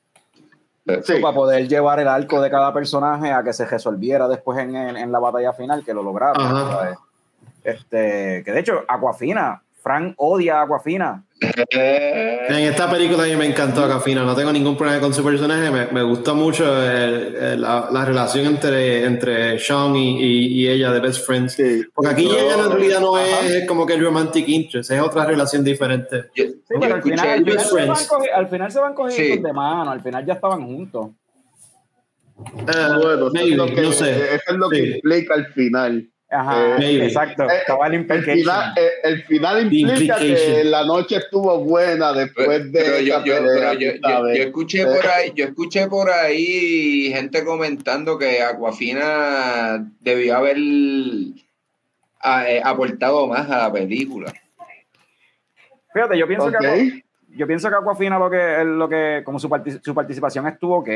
S4: Sí. Para poder llevar el arco de cada personaje a que se resolviera después en, en, la batalla final, que lo lograron. Este, que de hecho, Aquafina, Frank odia a Aquafina.
S1: En esta película a mí me encantó Aquafina, no tengo ningún problema con su personaje, me, me gustó mucho la, la, relación entre, entre Sean y, y, ella de Best Friends. Porque aquí ella en realidad no es como que el romantic interest, es otra relación diferente.
S4: sí, pero al final, al, final al final, se van cogiendo de mano, al final ya estaban juntos.
S2: Uh, bueno, maybe, no sé. Eso es lo que explica al final.
S4: Ajá, eh, exacto. Eh,
S2: el, final, eh, el, final, implica que la noche estuvo buena después de.
S3: yo, yo, yo, escuché por ahí, yo escuché por ahí gente comentando que Aquafina debió haber aportado más a la película.
S4: Fíjate, yo pienso que yo pienso que Aquafina lo que lo que como su, su participación estuvo ok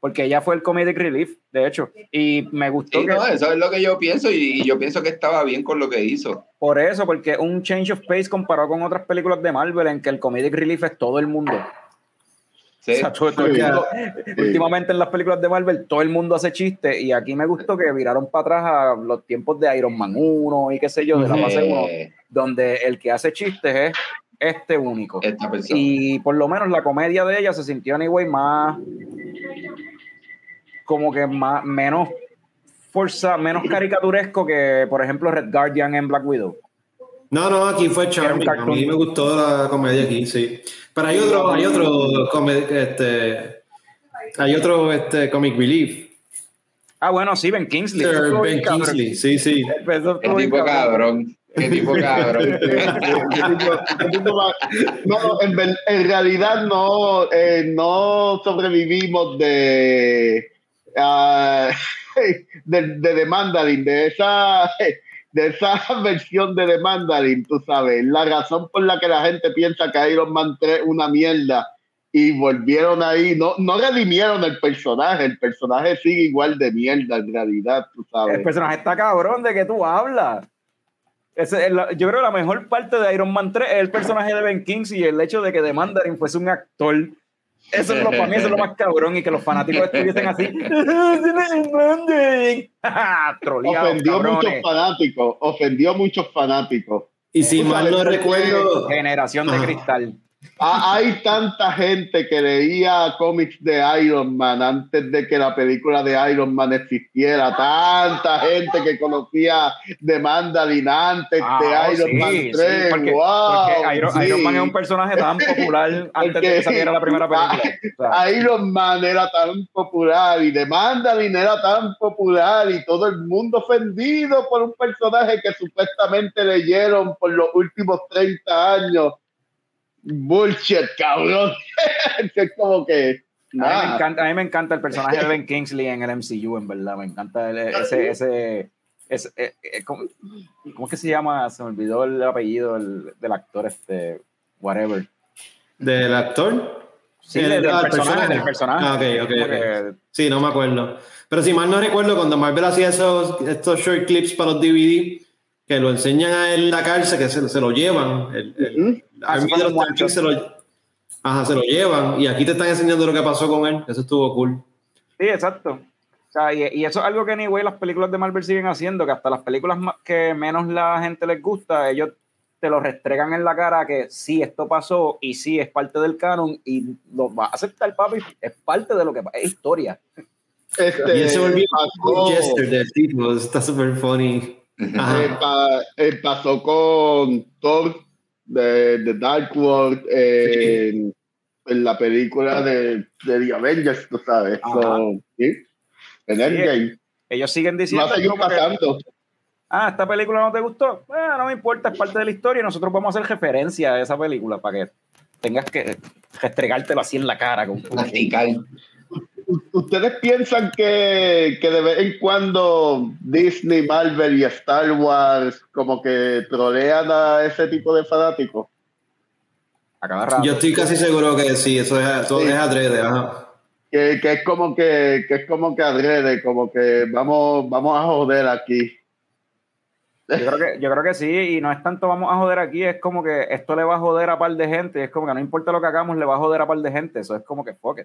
S4: porque ella fue el comedic relief, de hecho, y me gustó.
S3: no, eso es lo que yo pienso y, yo pienso que estaba bien con lo que hizo.
S4: Por eso, porque un change of pace comparado con otras películas de Marvel en que el comedic relief es todo el mundo. Sí. Últimamente en las películas de Marvel todo el mundo hace chistes y aquí me gustó que viraron para atrás a los tiempos de Iron Man 1 y qué sé yo, de la fase 1, donde el que hace chistes es este único. Y por lo menos la comedia de ella se sintió anyway más como que más, menos fuerza, menos caricaturesco que, por ejemplo, Red Guardian en Black Widow.
S1: No, no, aquí fue charming. A mí me gustó la comedia aquí, sí. Pero hay otro, hay otro este, hay otro este comic relief.
S4: Ah, bueno, sí, Ben Kingsley.
S1: ben Kingsley, sí, sí.
S3: El tipo cabrón. Qué tipo cabrón.
S2: no, en, en, realidad no, eh, no sobrevivimos de uh, de, de The Mandarin, de esa, de esa versión de The Mandarin, tú sabes, la razón por la que la gente piensa que Iron Man 3 es una mierda y volvieron ahí, no, no redimieron el personaje, el personaje sigue igual de mierda en realidad, tú sabes.
S4: El personaje está cabrón de que tú hablas. Yo creo que la mejor parte de Iron Man 3 es el personaje de Ben Kingsley y el hecho de que The Mandarin fuese un actor eso es lo, para mí eso es lo más cabrón y que los fanáticos estuviesen así.
S2: ofendió a muchos fanáticos, ofendió a muchos fanáticos.
S1: Y si mal no recuerdo.
S4: Generación de cristal.
S2: Hay tanta gente que leía cómics de Iron Man antes de que la película de Iron Man existiera. Tanta gente que conocía de Mandarin antes de ah, Iron Man 3.
S4: Iron, Man es un personaje tan popular antes de que saliera la primera película.
S2: Iron Man era tan popular y de Mandarin era tan popular y todo el mundo ofendido por un personaje que supuestamente leyeron por los últimos 30 años bullshit, cabrón. es como que.
S4: A mí, me encanta, a mí me encanta el personaje de Ben Kingsley en el MCU, en verdad. Me encanta ese. ese, ese, eh, eh, ¿cómo, ¿cómo, es que se llama? Se me olvidó el apellido del, del actor, este. Whatever.
S1: ¿Del actor?
S4: Sí, del, personaje, del personaje.
S1: Ah, ok, ok, Sí, no me acuerdo. Pero si mal no recuerdo, cuando Marvel hacía esos, estos short clips para los DVD, que lo enseñan a él en la cárcel, que se, se lo llevan. El, el, se lo, ajá, se lo llevan. Y aquí te están enseñando lo que pasó con él. Eso estuvo cool.
S4: Sí, exacto. O sea, y, y, eso es algo que ni güey las películas de Marvel siguen haciendo, que hasta las películas que menos la gente les gusta, ellos te lo restregan en la cara que sí, esto pasó y sí, es parte del canon y lo va a aceptar, papi, es parte de lo que es historia.
S1: Este, y eso volvió a del tipo, está súper funny.
S2: Eh, pasó con Thor de, Dark World en, la película de, de The Avengers, tú sabes. ¿sí? En Endgame.
S4: Ellos siguen diciendo.
S2: pasando.
S4: ah, esta película no te gustó. Bueno, no me importa, es parte de la historia y nosotros vamos a hacer referencia a esa película para que tengas que restregártelo así en la cara. Con
S2: ¿Ustedes piensan que, que, de vez en cuando Disney, Marvel y Star Wars como que trolean a ese tipo de fanáticos?
S1: Yo estoy casi seguro que sí, eso es, todo es adrede,
S2: Que, que, es como que, que es como que adrede, como que vamos, vamos a joder aquí.
S4: Yo creo, que, yo creo que sí, y no es tanto vamos a joder aquí, es como que esto le va a joder a par de gente, es como que no importa lo que hagamos, le va a joder a par de gente, eso es como que fuck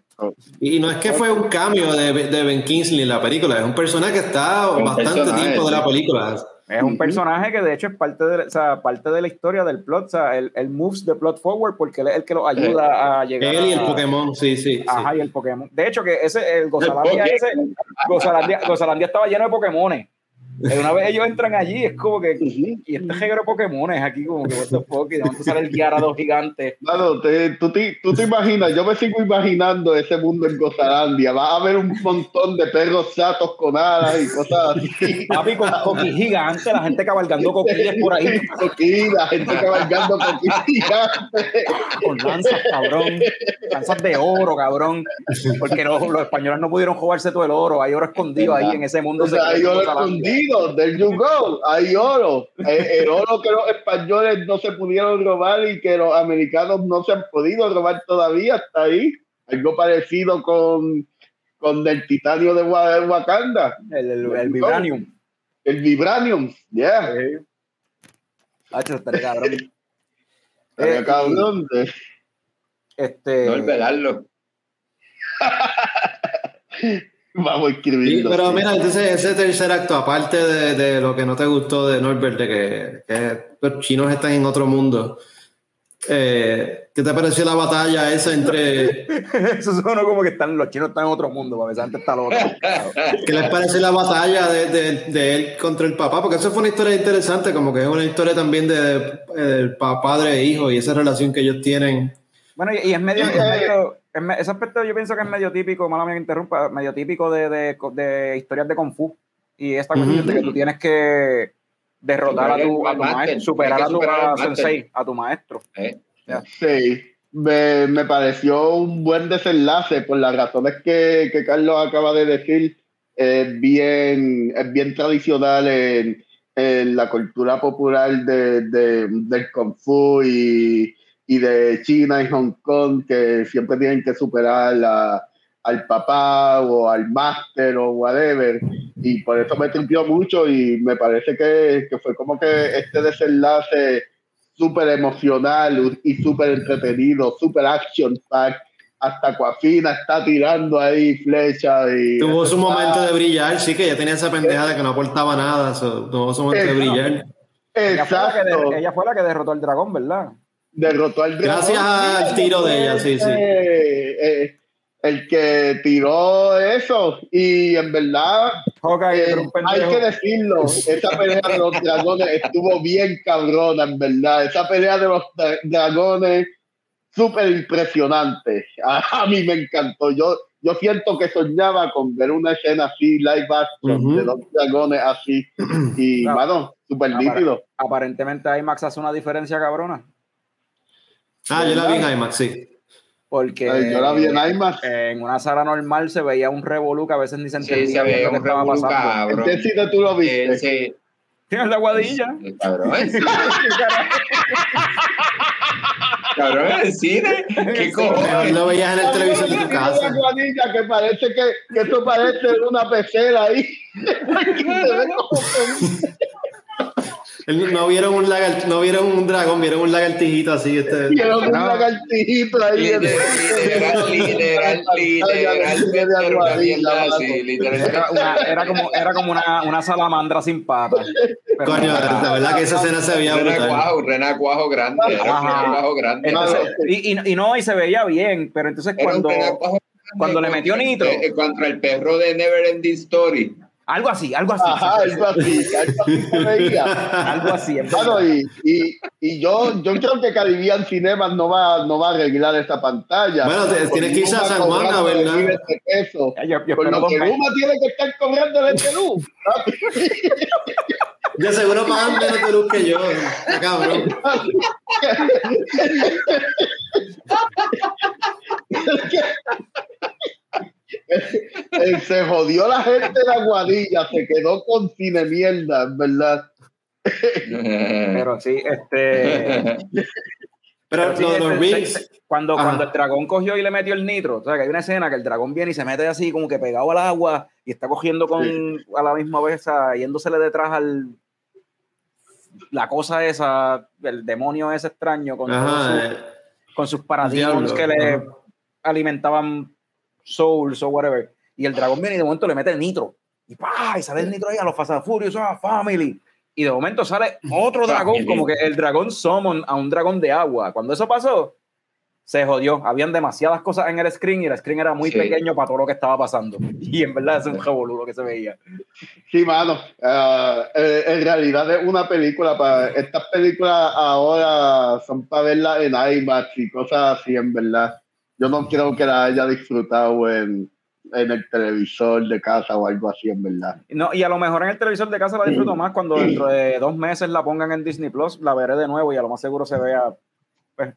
S1: Y no es que fue un cambio de, de Ben Kingsley en la película, es un personaje que está bastante tiempo de la película.
S4: Es un personaje que de hecho es parte de, o sea, parte de la historia del plot, o sea, el, el moves de plot forward porque él es el que lo ayuda a llegar.
S1: Él y el Pokémon, sí, sí.
S4: Ajá, y el Pokémon. De hecho, que ese, el Gozalandia, ese, Gozalandia estaba lleno de Pokémones. Una vez ellos entran allí, es como que. Y este género Pokémon es aquí, como que, what the fuck, y de momento sale el Gyarados gigante.
S2: Claro, te, tú, te, tú, te, imaginas, yo me sigo imaginando ese mundo en Gozalandia. Va a haber un montón de perros chatos con alas y cosas así.
S4: Papi, con coquí gigante, la gente cabalgando coquillas por ahí.
S2: Coquí, la gente cabalgando coquí gigante.
S4: Con lanzas, cabrón. Lanzas de oro, cabrón. Porque los, los españoles no pudieron jugarse todo el oro. Hay oro escondido ahí en ese mundo. O
S2: sea, hay oro escondido del you go, hay oro. Eh, el, oro que los españoles no se pudieron robar y que los americanos no se han podido robar todavía, está ahí. Algo parecido con, con el titanio de Wakanda.
S4: El, el, vibranium.
S2: El vibranium, yeah.
S4: Hacho, estaría cabrón.
S2: Estaría eh, cabrón.
S4: Este...
S3: No olvidarlo.
S2: Vamos a escribirlo.
S1: pero mira, entonces ese tercer acto, aparte de, de, lo que no te gustó de Norbert, de que, que los chinos están en otro mundo, eh, ¿qué te pareció la batalla esa entre.
S4: Eso suena como que están, los chinos están en otro mundo, para antes está lo otro.
S1: ¿Qué les pareció la batalla de, de, de, él contra el papá? Porque eso fue una historia interesante, como que es una historia también de, de padre e hijo y esa relación que ellos tienen.
S4: Bueno, y, es medio, es medio ese aspecto yo pienso que es medio típico, mala me interrumpa, medio típico de, de, de, historias de Kung Fu. Y esta cuestión de que tú tienes que derrotar a tu, a tu maestro, superar a tu sensei, a tu maestro.
S2: Eh. Sí, me, me, pareció un buen desenlace por las razones que, que Carlos acaba de decir. Es bien, es bien tradicional en, en la cultura popular de, de, del Kung Fu y y de China y Hong Kong que siempre tienen que superar al papá o al máster o whatever. Y por eso me tripió mucho y me parece que, que fue como que este desenlace súper emocional y súper entretenido, súper action pack. Hasta Coafina está tirando ahí flechas. Y
S1: tuvo su momento de brillar, sí, que ya tenía esa pendeja de que no aportaba nada. tuvo su momento de brillar.
S2: Exacto.
S4: Ella fue, la que derrotó al dragón, ¿verdad?
S2: Derrotó al
S1: dragón. Gracias al tiro de ella, sí, sí.
S2: Eh, eh, el que tiró eso y en verdad eh, hay que decirlo esa pelea de los dragones estuvo bien cabrona en verdad. Esa pelea de los dragones súper impresionante. A, mí me encantó. Yo yo siento que soñaba con ver una escena así live action de los dragones así. Y bueno súper nítido.
S4: aparentemente IMAX hace una diferencia cabrona
S1: ah yo la vi en IMAX sí
S4: porque
S2: yo la vi en IMAX.
S4: En una sala normal se veía un revolú que a veces ni se entendía
S3: sí, se veía un estaba pasando. Cabrón.
S2: ¿En qué tú lo viste?
S4: Sí. ¿Tienes la guadilla?
S3: Cabrón, Cabrón, el cine. ¿Qué cojones?
S1: Lo veías en el televisor de tu casa.
S2: Una guadilla que parece que, que esto parece una pecera ahí.
S1: No vieron un lagar, no vieron un dragón, vieron un lagartijito así. Este.
S2: Vieron un lagartijito ahí. Literal,
S3: literal, literal,
S4: Era como, era como una, una salamandra sin patas.
S1: Coño, la verdad que esa escena se veía
S3: brutal. Renacuajo grande, era un grande.
S4: y, y, y no, y se veía bien, pero entonces cuando, cuando le metió nitro.
S3: Eh, contra el perro de Never Ending Story.
S4: Algo así, algo así.
S2: Ajá, algo así,
S4: algo así.
S2: Bueno, y, y, y, yo, yo creo que Caribbean Cinemas no va, no va a arreglar esta pantalla.
S1: Bueno, tienes que irse a San Juan a verla.
S2: Este peso. Yo, yo Por lo que Luma tiene que estar cobrando el Perú.
S1: De seguro pagan menos de luz que yo. Cabrón.
S2: se jodió la gente de Aguadilla, se quedó con cine mierda, verdad.
S4: Pero sí, este.
S1: Pero, este,
S4: cuando, cuando el dragón cogió y le metió el nitro, o sea, que hay una escena que el dragón viene y se mete así como que pegado al agua y está cogiendo con a la misma vez, yéndosele detrás al la cosa esa, el demonio ese extraño con, eh, con sus paradigmas que le alimentaban Souls o whatever. Y el dragón viene y de momento le mete el nitro. Y ¡pah! Y sale el nitro ahí a los Fast and Furious, a Family. Y de momento sale otro dragón, como que el dragón summon a un dragón de agua. Cuando eso pasó, se jodió. Habían demasiadas cosas en el screen y el screen era muy pequeño para todo lo que estaba pasando. Y en verdad es un revoludo que se veía.
S2: Sí, mano. Uh, en realidad es una película para. Estas películas ahora son para verlas en IMAX y cosas así, en verdad yo no creo que la haya disfrutado en, en el televisor de casa o algo así, en verdad.
S4: No, y a lo mejor en el televisor de casa la disfruto más cuando dentro de dos meses la pongan en Disney Plus, la veré de nuevo y a lo más seguro se vea pues,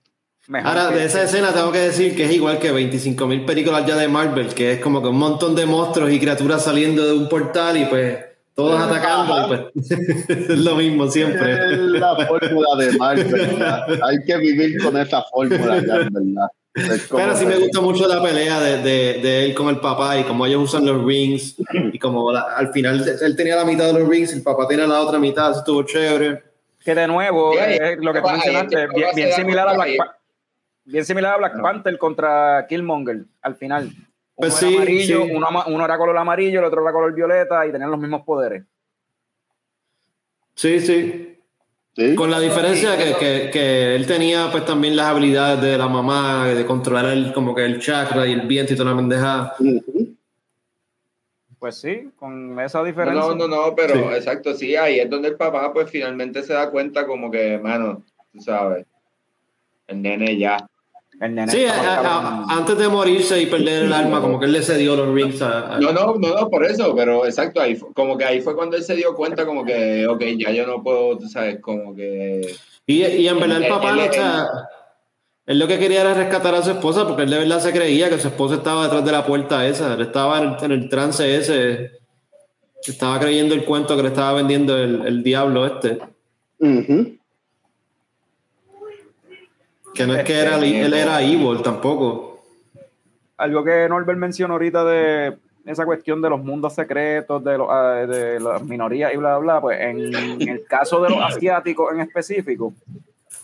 S1: mejor. Ahora, de esa escena tengo que decir que es igual que 25 mil películas ya de Marvel, que es como que un montón de monstruos y criaturas saliendo de un portal y pues todos atacando, pues es lo mismo siempre.
S2: Es la fórmula de Marvel, Hay que vivir con esa fórmula ya, ¿verdad?
S1: Pero sí me gusta mucho la pelea de, de, de, él con el papá y cómo ellos usan los rings y como al final él tenía la mitad de los rings y el papá tenía la otra mitad, eso estuvo chévere.
S4: Que de nuevo, lo que tú mencionaste, bien, similar a Black, bien similar a Black Panther contra Killmonger al final. Uno
S1: pues sí,
S4: amarillo, Uno, uno, era color amarillo, el otro era color violeta y tenían los mismos poderes.
S1: Sí, sí. Con la diferencia que, que, que, él tenía pues también las habilidades de la mamá, de controlar el, como que el chakra y el viento y toda la pendeja.
S4: Pues sí, con esa diferencia.
S3: No, no, no, pero exacto, sí, ahí es donde el papá pues finalmente se da cuenta como que, mano, tú sabes, el nene ya
S1: sí, antes de morirse y perder el alma, como que él le cedió los rings
S3: a, No, no, no, no, por eso, pero exacto, ahí, como que ahí fue cuando él se dio cuenta, como que, ok, ya yo no puedo, tú sabes, como que.
S1: Y, y en verdad el papá él, él, lo que quería era rescatar a su esposa, porque él de verdad se creía que su esposa estaba detrás de la puerta esa, él estaba en el, trance ese, estaba creyendo el cuento que le estaba vendiendo el, el diablo este. Que no es que era, él era evil tampoco.
S4: Algo que Norbert mencionó ahorita de esa cuestión de los mundos secretos, de, ah, de las minorías y bla, bla, bla, pues en, el caso de los asiáticos en específico,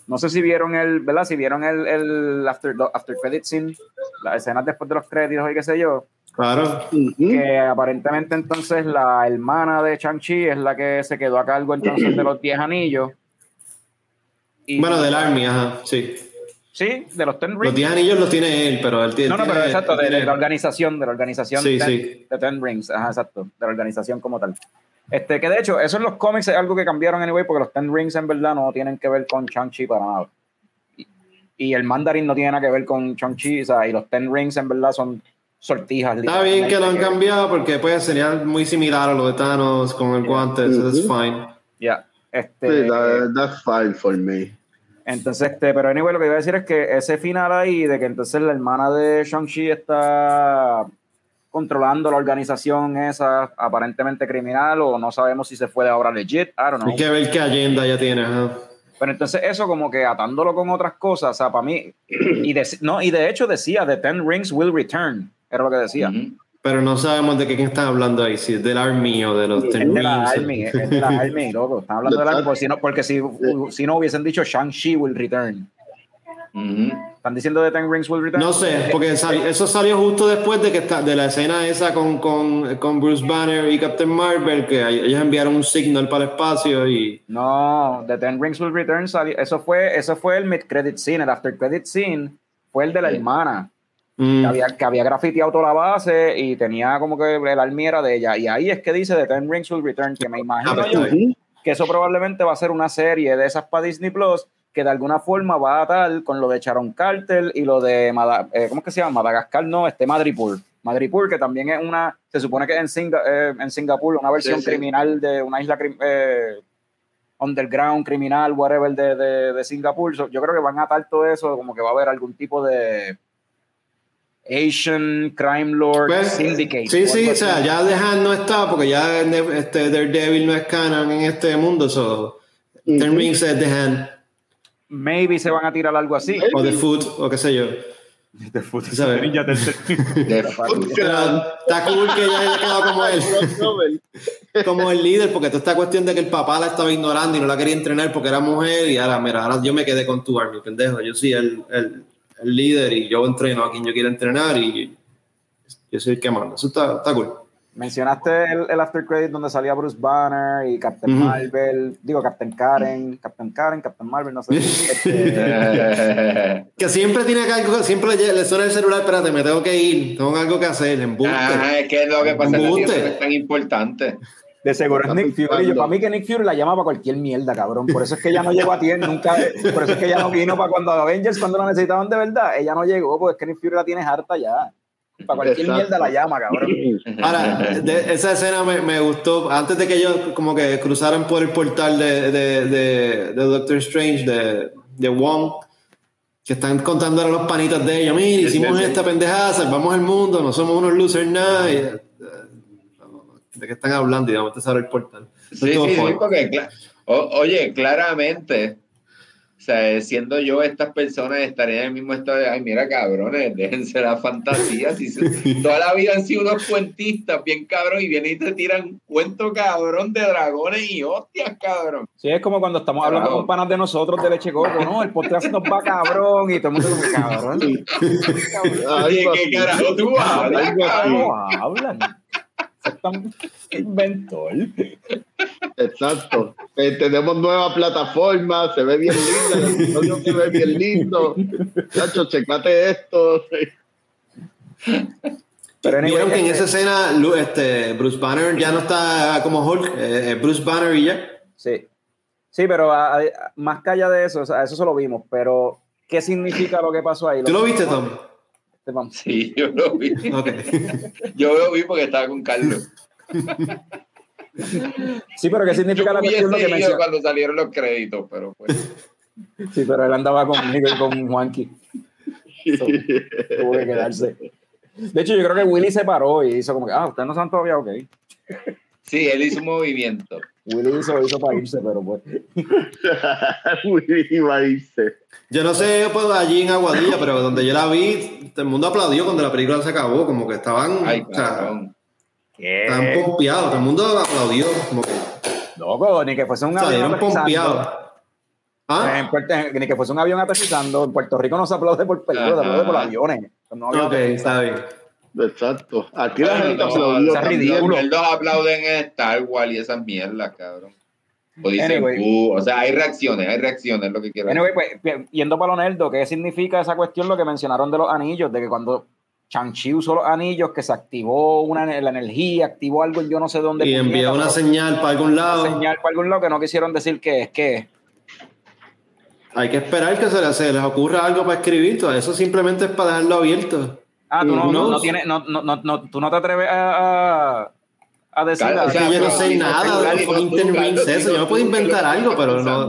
S4: no sé si vieron el, ¿verdad? Si vieron el, el after, after credit scene, las escenas después de los créditos y qué sé yo.
S1: Claro.
S4: Que aparentemente entonces la hermana de Chang-Chi es la que se quedó a cargo entonces de los 10 anillos
S1: bueno, del Army, ajá, sí.
S4: Sí, de los Ten Rings.
S1: Los 10 anillos los tiene él, pero él tiene.
S4: No, no, pero exacto,
S1: de,
S4: la organización, de la organización
S1: sí, sí.
S4: de Ten Rings, ajá, exacto, de la organización como tal. Este, que de hecho, eso en los cómics es algo que cambiaron anyway, porque los Ten Rings en verdad no tienen que ver con Chang-Chi para nada. Y, el Mandarin no tiene nada que ver con Chang-Chi, o sea, y los Ten Rings en verdad son sortijas.
S1: Está bien que lo han cambiado porque pues sería muy similar a lo de Thanos con el guante, eso es fine.
S4: Ya, este...
S2: Sí, that's fine for me.
S4: Entonces, este, pero anyway, lo que iba a decir es que ese final ahí, de que entonces la hermana de Shang-Chi está controlando la organización esa aparentemente criminal o no sabemos si se fue de ahora legit, I don't know.
S1: Hay que ver qué agenda ya tiene.
S4: Pero entonces eso como que atándolo con otras cosas, o sea, para mí, y de, no, y de hecho decía, The Ten Rings will return, era lo que decía.
S1: Pero no sabemos de qué quién están hablando ahí, si es del Army o de los Ten
S4: Rings. De la Army, es de la Army, loco. Están hablando del Army porque si no, porque si, si no hubiesen dicho Shang-Chi will return. ¿Están diciendo de Ten Rings will return?
S1: No sé, porque eso salió justo después de que está, de la escena esa con, con, con, Bruce Banner y Captain Marvel, que ellos enviaron un signal para el espacio y...
S4: No, The Ten Rings will return, eso fue, eso fue el mid-credit scene, el after-credit scene fue el de la hermana. Mm. Que, había, que había grafiteado toda la base y tenía como que el almiera de ella. Y ahí es que dice The Ten Rings Will Return, que me imagino ah, yo que eso probablemente va a ser una serie de esas para Disney Plus que de alguna forma va a atar con lo de Charon Carter y lo de, eh, ¿cómo es que se llama? Madagascar, no, este Madripoor. Madripoor, que también es una, se supone que es en, eh, en Singapur, una versión criminal de una isla eh, underground, criminal, whatever, de, de, de Singapur. yo creo que van a atar todo eso, como que va a haber algún tipo de Asian Crime Lord pues, Syndicate.
S1: Sí, sí, o sea, ya dejan no está, porque ya este Daredevil no es canon en este mundo, so Ten Rings es The Hand.
S4: Maybe se van a tirar algo así.
S1: O The Foot, o qué sé yo.
S4: The Foot.
S1: ¿Sabes? Está cool que ya haya quedado como él. como el líder, porque toda esta cuestión de que el papá la estaba ignorando y no la quería entrenar porque era mujer, y ahora, mira, ahora yo me quedé con tu army, pendejo. Yo sí, el, el el líder y yo entreno a quien yo quiera entrenar y yo soy el que manda. Eso está, está cool.
S4: Mencionaste el, el, after credit donde salía Bruce Banner y Captain Marvel, digo Captain Karen, Captain Karen, Captain Marvel, no sé.
S1: Este, que siempre tiene algo, siempre le, suena el celular, espérate, me tengo que ir, tengo algo que hacer, embuste.
S3: Ah, es que es lo que pasa es tan importante.
S4: De seguro es Nick Fury. Yo, para mí que Nick Fury la llama para cualquier mierda, cabrón. Por eso es que ella no llegó a tiempo, nunca. Por eso es que ella no vino para cuando Avengers, cuando la necesitaban de verdad. Ella no llegó, porque es que Nick Fury la tiene harta ya. Para cualquier mierda la llama, cabrón.
S1: Ahora, esa escena me, me, gustó. Antes de que ellos como que cruzaran por el portal de, de, de, de Doctor Strange, de, de Wong, que están contando a los panitas de ellos, mira, hicimos esta pendejada, salvamos el mundo, no somos unos losers nada de qué están hablando y de momento se abre el portal.
S3: Sí, sí, porque, oye, claramente, o sea, siendo yo estas personas estaría en el mismo estado de, ay, mira, cabrones, déjense la fantasía. Si toda la vida han sido unos cuentistas bien cabrón y vienen y te tiran un cuento cabrón de dragones y hostias, cabrón.
S4: Sí, es como cuando estamos hablando con panas de nosotros de leche coco, ¿no? El podcast nos va cabrón y todo el mundo dice, cabrón.
S3: Oye, ¿qué carajo tú hablas?
S4: hablan? inventor.
S2: Exacto. Eh, tenemos nueva plataforma, se ve bien linda, el se ve bien lindo. Chacho, checate esto.
S1: Pero Vieron que en esa escena este, Bruce Banner ya no está como Hulk, eh, eh, Bruce Banner y ya.
S4: Sí. Sí, pero más que allá de eso, o sea, eso solo vimos, pero ¿qué significa lo que pasó ahí?
S1: ¿Tú lo viste, Tom?
S3: Sí, yo lo vi. Yo lo vi porque estaba con Carlos.
S4: Sí, pero ¿qué significa la cuestión
S3: lo que mencionó? cuando salieron los créditos, pero pues.
S4: Sí, pero él andaba conmigo y con Juanqui. tuvo que quedarse. De hecho, yo creo que Willy se paró y hizo como que, ah, ustedes no están todavía ok.
S3: Sí, él hizo un movimiento.
S4: Willy hizo, hizo para irse, pero pues.
S2: Willy iba a irse.
S1: Yo no sé, pues allí en Aguadilla, pero donde yo la vi, todo el mundo aplaudió cuando la película se acabó, como que estaban. Ay, o sea, estaban pompeados, todo el mundo aplaudió, como que.
S4: Loco, ni que fuese un avión.
S1: pompeados.
S4: ¿Ah? ni que fuese un avión aterrizando. En Puerto Rico no se aplaude por películas, se aplaude por aviones.
S1: No ok, está bien.
S2: Exacto. Aquí la gente
S3: aplaudió. Es ridículo. Los aplauden en Star Wars y esas mierdas, cabrón. O dicen, uh, o sea, hay reacciones, hay reacciones, lo que quiero
S4: anyway, Pues, yendo para lo nerdo, ¿qué significa esa cuestión lo que mencionaron de los anillos? De que cuando Chang-Chi usó los anillos, que se activó una, la energía, activó algo yo no sé dónde.
S1: Y envió una señal para algún lado.
S4: Una señal para algún lado que no quisieron decir que es que.
S1: Hay que esperar que se les, se les ocurra algo para escribir, todo eso simplemente es para dejarlo abierto.
S4: Ah, tú no, no, no, tienes, no, no, no, tú no te atreves a, a, decir
S1: claro, o sea, yo no sé nada de eso. Yo no puedo inventar algo, pero no,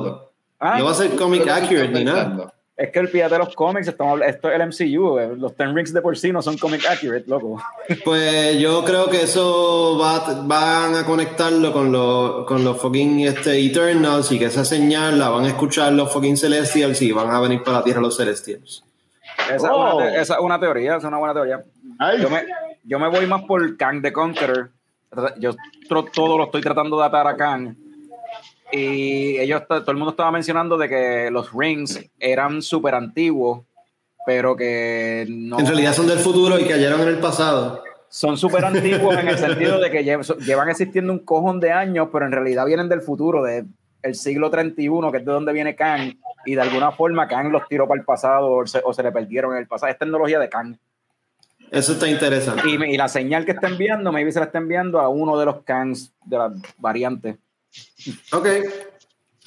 S1: no va a ser comic accurate ni nada.
S4: Es que el pie de los cómics, estamos, esto es el MCU, eh, los Ten Rings de por sí no son comic accurate, loco.
S1: Pues yo creo que eso va, van a conectarlo con los, con los fucking este, Eternals y que esa señal la van a escuchar los fucking Celestials y van a venir para la Tierra los Celestials.
S4: Esa, es, una, esa es una teoría, es una buena teoría. Yo me, yo me, voy más por Kang the Conqueror. Yo todo lo estoy tratando de atar a Kang y ellos, todo el mundo estaba mencionando de que los rings eran súper antiguos, pero que no.
S1: En realidad son del futuro y cayeron en el pasado.
S4: Son súper antiguos en el sentido de que llevan existiendo un cojón de años, pero en realidad vienen del futuro, del siglo 31, que es de donde viene Kang, y de alguna forma Kang los tiró para el pasado o se, le perdieron en el pasado. Es tecnología de Kang.
S1: Eso está interesante.
S4: Y, y, la señal que está enviando, maybe se la está enviando a uno de los Kangs de las variantes.
S1: Ok,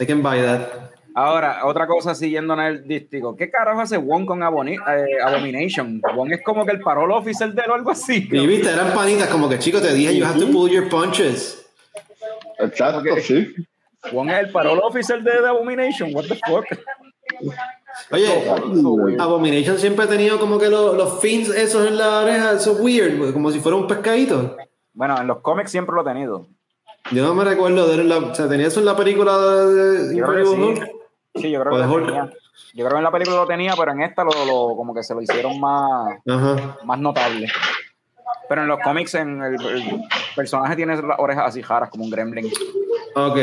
S1: I can buy that.
S4: Ahora, otra cosa siguiendo en el dístico. ¿Qué carajo hace Wong con eh, Abomination? Wong es como que el parol officer de él o algo así.
S1: Y viste, eran panitas como que chicos te dije, you have to pull your punches.
S2: Exacto, sí.
S4: Wong es el parol officer de, Abomination. What the fuck?
S1: Oye, Abomination siempre ha tenido como que los, los fins esos en la oreja, eso es weird, como si fuera un pescadito.
S4: Bueno, en los cómics siempre lo ha tenido.
S1: Yo no me recuerdo de la, o sea, ¿tenía eso en la película de
S4: Incredible sí. yo creo que lo tenía. Yo creo que en la película lo tenía, pero en esta lo, lo como que se lo hicieron más, más notable. Pero en los cómics en el, personaje tiene las orejas así jaras, como un gremlin.
S1: Ok,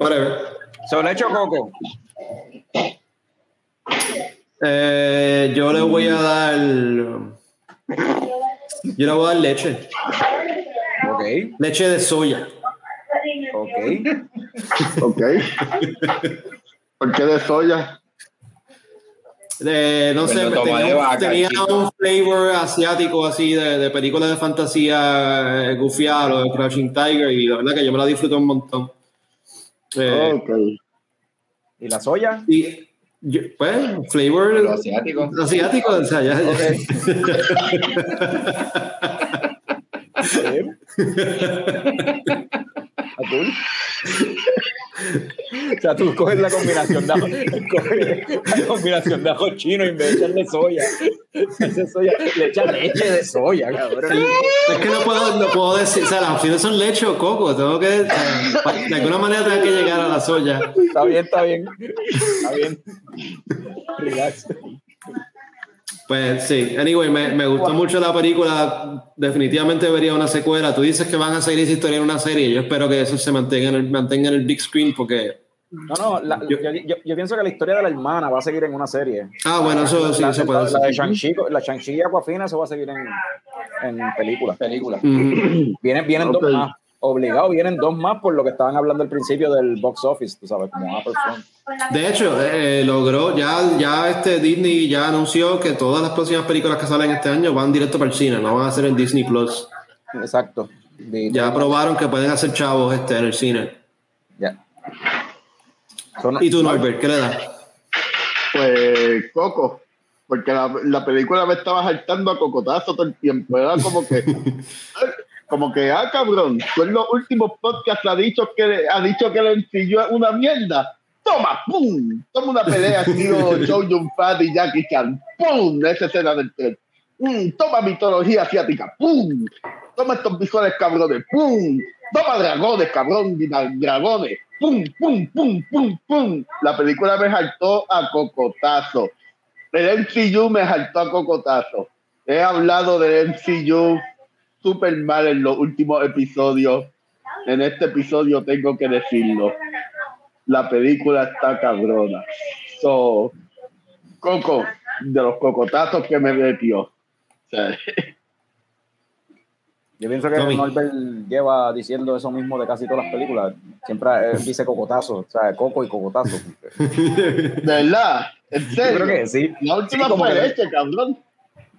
S1: whatever.
S4: ¿Se lo hecho Coco?
S1: Eh, yo le voy a dar. Yo le voy a dar leche.
S4: Ok.
S1: Leche de soya.
S4: Ok.
S2: ok. ¿Por qué de soya?
S1: De, no sé, tenía, un flavor asiático así de, de películas de fantasía eh, o de Crouching Tiger y la verdad que yo me la disfruto un montón.
S2: Eh,
S4: ¿Y la soya?
S1: Y, pues, flavor
S3: asiático.
S1: Asiático, o sea, ya.
S4: Azul. o sea, tú coges la combinación de ajo, la combinación de ajo chino y me echas de soya. soya. Le echas leche de soya, cabrón.
S1: Es que no puedo, no puedo decir, o sea, las opciones son leche o coco. Tengo que, de alguna manera tengo que llegar a la soya.
S4: Está bien, está bien. Está bien. Relax.
S1: Pues sí, anyway, me, me gustó mucho la película. Definitivamente vería una secuela. Tú dices que van a seguir esa historia en una serie. Yo espero que eso se mantenga en el, mantenga en el big screen porque.
S4: No, no, yo, yo, pienso que la historia de la hermana va a seguir en una serie.
S1: Ah, bueno, eso sí, se puede
S4: La, de Shang-Chi, la Shang-Chi y Aquafina, eso va a seguir en, en películas.
S3: Película.
S4: Vienen, vienen dos más obligado vienen dos más por lo que estaban hablando al principio del box office, tú sabes, como
S1: De hecho, eh, logró, ya, ya este Disney ya anunció que todas las próximas películas que salen este año van directo para el cine, no van a ser en Disney Plus.
S4: Exacto.
S1: ya probaron que pueden hacer chavos este, en el cine.
S4: Ya.
S1: ¿Y tú, Norbert, qué le das?
S2: Pues Coco, porque la, la película me estaba saltando a cocotazo todo el tiempo, era como que como que, ah, cabrón, tú en los últimos podcasts ha dicho que ha dicho que le ensilló una mierda. Toma, pum, toma una pelea, tío, Joe Jun Fat y Jackie Chan, pum, esa escena del tren. Mm, toma mitología asiática, pum, toma estos visuales cabrones, pum, toma dragones, cabrón, dragones, pum, pum, pum, pum, pum. La película me saltó a cocotazo. El MCU me saltó a cocotazo. He hablado del MCU súper mal en los últimos episodios. En este episodio tengo que decirlo. La película está cabrona. So, Coco, de los cocotazos que me metió.
S4: Yo pienso que Norbert lleva diciendo eso mismo de casi todas las películas. Siempre dice cocotazo, o sea, coco y cocotazo.
S2: ¿De verdad? ¿En serio?
S4: creo que sí.
S2: La última fue leche, cabrón.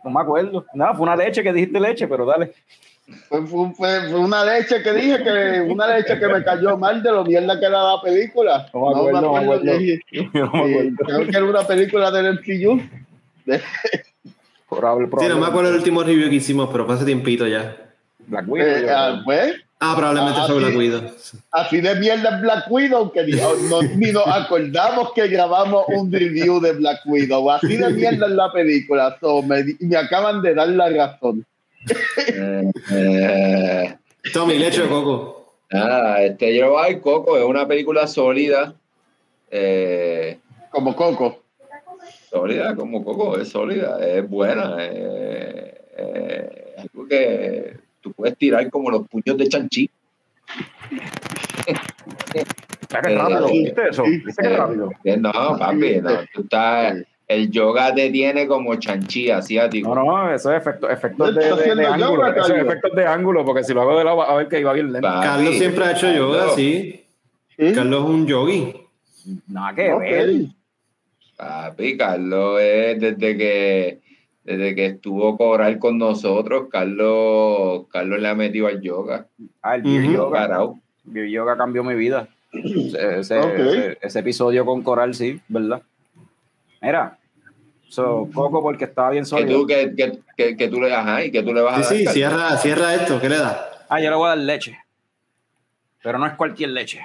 S4: No me acuerdo. Nada, fue una leche que dijiste leche, pero dale.
S2: Fue, fue, una leche que dije que una leche que me cayó mal de lo mierda que era la película.
S4: No me acuerdo, no me acuerdo.
S2: Creo que era una película del MCU.
S1: Sí, no me acuerdo el último review que hicimos, pero fue hace tiempito ya.
S4: Black Widow.
S2: Eh, pues,
S1: ah, probablemente fue Black Widow.
S2: Así de mierda Black Widow que no, ni nos acordamos que grabamos un review de Black Widow. Así de mierda en la película. me, me acaban de dar la razón.
S1: Eh, Tommy, leche de coco.
S3: Ah, este, yo Coco es una película sólida. Eh,
S2: como Coco.
S3: Sólida, como Coco, es sólida, es buena. Eh, eh, algo que tú puedes tirar como los puños de chanchi.
S4: rápido, ¿viste eso? ¿Viste rápido?
S3: No, papi, no, tú estás el yoga te tiene como chanchi asiático.
S4: No, no, eso es efecto, efectos de, de, ángulo. eso es efectos de ángulo, porque si lo hago de lado, a ver que iba bien lento.
S1: Carlos siempre ha hecho yoga, sí. Carlos es un yogi.
S4: Nada que ver.
S3: Papi, Carlos es desde que desde que estuvo Coral con nosotros, Carlos, Carlos le ha metido al yoga.
S4: Ah, el yoga. El yoga cambió mi vida. ese, ese, episodio con Coral, sí, ¿verdad? Mira, so, Coco porque estaba bien sólido.
S3: Que tú, que, que, que, tú le ajá, y que tú le vas a
S1: sí, dar. Sí, cierra, cierra esto, ¿qué le da?
S4: Ah, yo le voy a dar leche. Pero no es cualquier leche.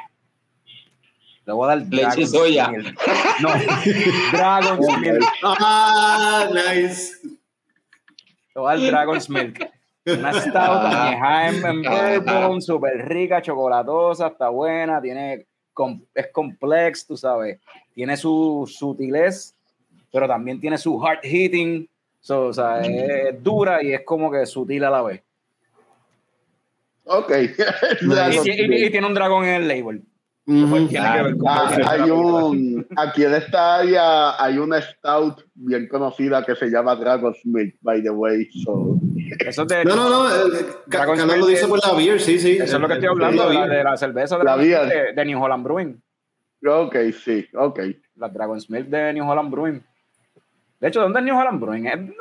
S4: Le voy a dar
S3: leche soya.
S4: No, Dragon's Milk.
S1: Ah, nice.
S4: Le voy a dar Dragon's Milk. Una stout ah. en, en bourbon, súper rica, chocolatosa, está buena, tiene, es complex, tú sabes. Tiene su sutilez pero también tiene su hard hitting, o sea, es dura y es como que sutil a la vez.
S2: Ok.
S4: y, tiene un dragón en el label.
S2: Ah, hay un, aquí en esta área hay una stout bien conocida que se llama Dragon Smith, by the way.
S1: Eso de, no, no, no. Eh, Carlos lo dice por la beer, sí, sí.
S4: Eso es lo que estoy hablando, de la, de la cerveza de, la de, de New Holland Brewing.
S2: Ok, sí, ok.
S4: La Dragon Smith de New Holland Brewing. De hecho, ¿dónde es New Holland Brewing? no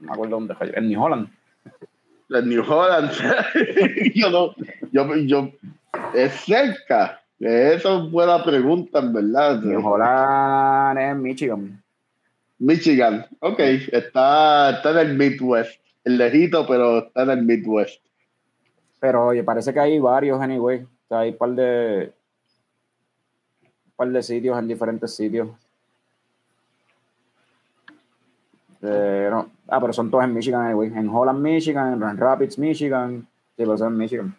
S4: me acuerdo dónde fue. En New Holland.
S2: En New Holland. yo no. Yo, yo. Es cerca. Eso es buena pregunta, en verdad.
S4: New Holland es Michigan.
S2: Michigan. Ok. Está, está en el Midwest. El lejito, pero está en el Midwest.
S4: Pero oye, parece que hay varios, anyway. O sea, hay un par de. Un par de sitios en diferentes sitios. Eh, ah, pero son todos en Michigan, anyway. En Holland, Michigan, en Grand Rapids, Michigan. Sí, pero son en Michigan.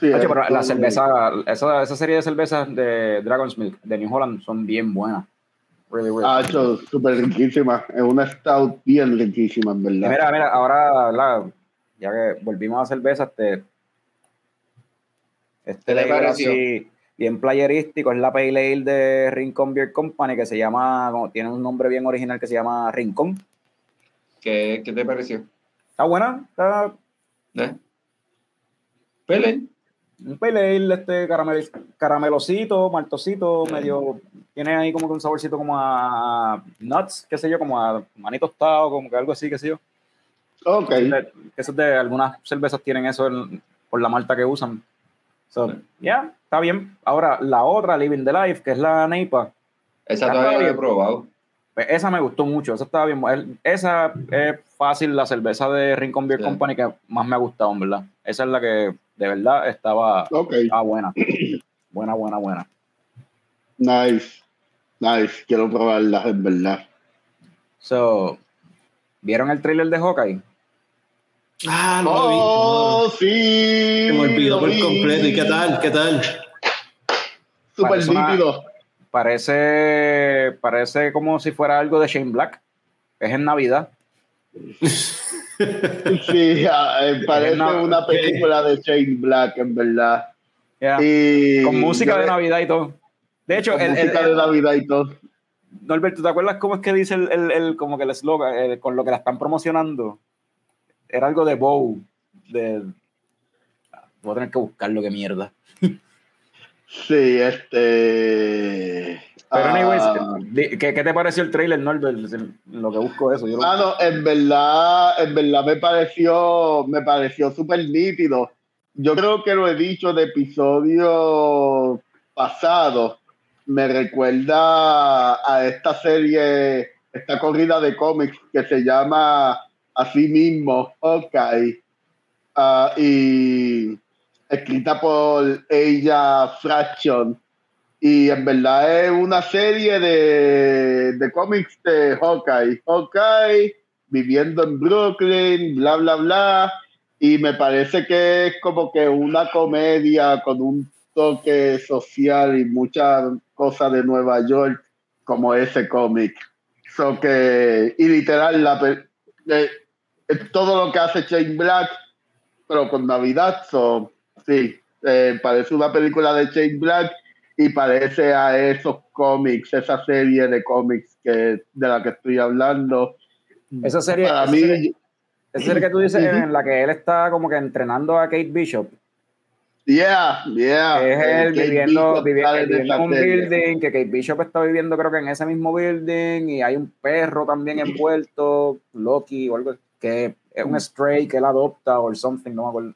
S4: Sí, pero la cerveza, esa, esa, serie de cervezas de Dragon's Milk de New Holland son bien buenas.
S2: Really, really ah, súper riquísima. Es una stout bien riquísima, en verdad.
S4: Mira, mira, ahora, ya que volvimos a cervezas, este. Este
S3: le pareció?
S4: Así, bien playerístico, es la Pale Ale de Rincon Beer Company, que se llama, tiene un nombre bien original que se llama Rincon.
S3: ¿Qué, qué te pareció?
S4: Está buena, está...
S3: ¿Eh? Pale
S4: Un Pale Ale, este caramel, caramelosito, maltosito, medio, tiene ahí como que un saborcito como a nuts, qué sé yo, como a maní tostado, como que algo así, qué sé yo.
S2: Ok.
S4: Eso de, de algunas cervezas tienen eso por la malta que usan. So, ya, está bien. Ahora, la otra, Living the Life, que es la Neipa.
S3: Esa todavía he probado.
S4: Pues esa me gustó mucho, esa estaba bien. Esa es fácil, la cerveza de Rincon Beer Company que más me ha gustado, verdad. Esa es la que de verdad estaba, buena. buena, buena, buena.
S2: Nice. Nice. Quiero probarla, en verdad.
S4: So, ¿vieron el trailer de Hawkeye?
S1: Ah, lo oh,
S2: vi. sí.
S1: Se me olvidó por completo. ¿Y qué tal? ¿Qué tal?
S2: Súper nítido.
S4: Parece, parece como si fuera algo de Shane Black. Es en Navidad.
S2: sí, ah, eh, parece una película de Shane Black, en verdad.
S4: con música de Navidad y todo. De hecho,
S2: el, música de Navidad y todo.
S4: Norberto, ¿te acuerdas cómo es que dice el, el, como que el eslogan, con lo que la están promocionando? era algo de Bow. de. Voy a tener que buscarlo, qué mierda.
S2: Sí, este.
S4: Pero, anyways, ah. ¿qué, ¿qué, te pareció el trailer, Norbert? Lo que busco eso. Yo
S2: ah, en verdad, en verdad me pareció, me pareció súper nítido. Yo creo que lo he dicho de episodio pasado. Me recuerda a esta serie, esta corrida de cómics que se llama así mismo, Ok. Uh, y escrita por ella Fraction. Y en verdad es una serie de, de cómics de Hawkeye. Hawkeye viviendo en Brooklyn, bla, bla, bla. Y me parece que es como que una comedia con un toque social y muchas cosas de Nueva York como ese cómic. So que, y literal, la, eh, todo lo que hace Shane Black, pero con Navidad, so, sí, eh, parece una película de Shane Black y parece a esos cómics, esa serie de cómics que, de la que estoy hablando.
S4: Esa serie, para mí, esa serie que tú dices en la que él está como que entrenando a Kate Bishop.
S2: Yeah, yeah.
S4: Es él viviendo, viviendo, en un building, que Kate Bishop está viviendo creo que en ese mismo building y hay un perro también envuelto, Loki o algo que es un stray que él adopta o something, no me acuerdo.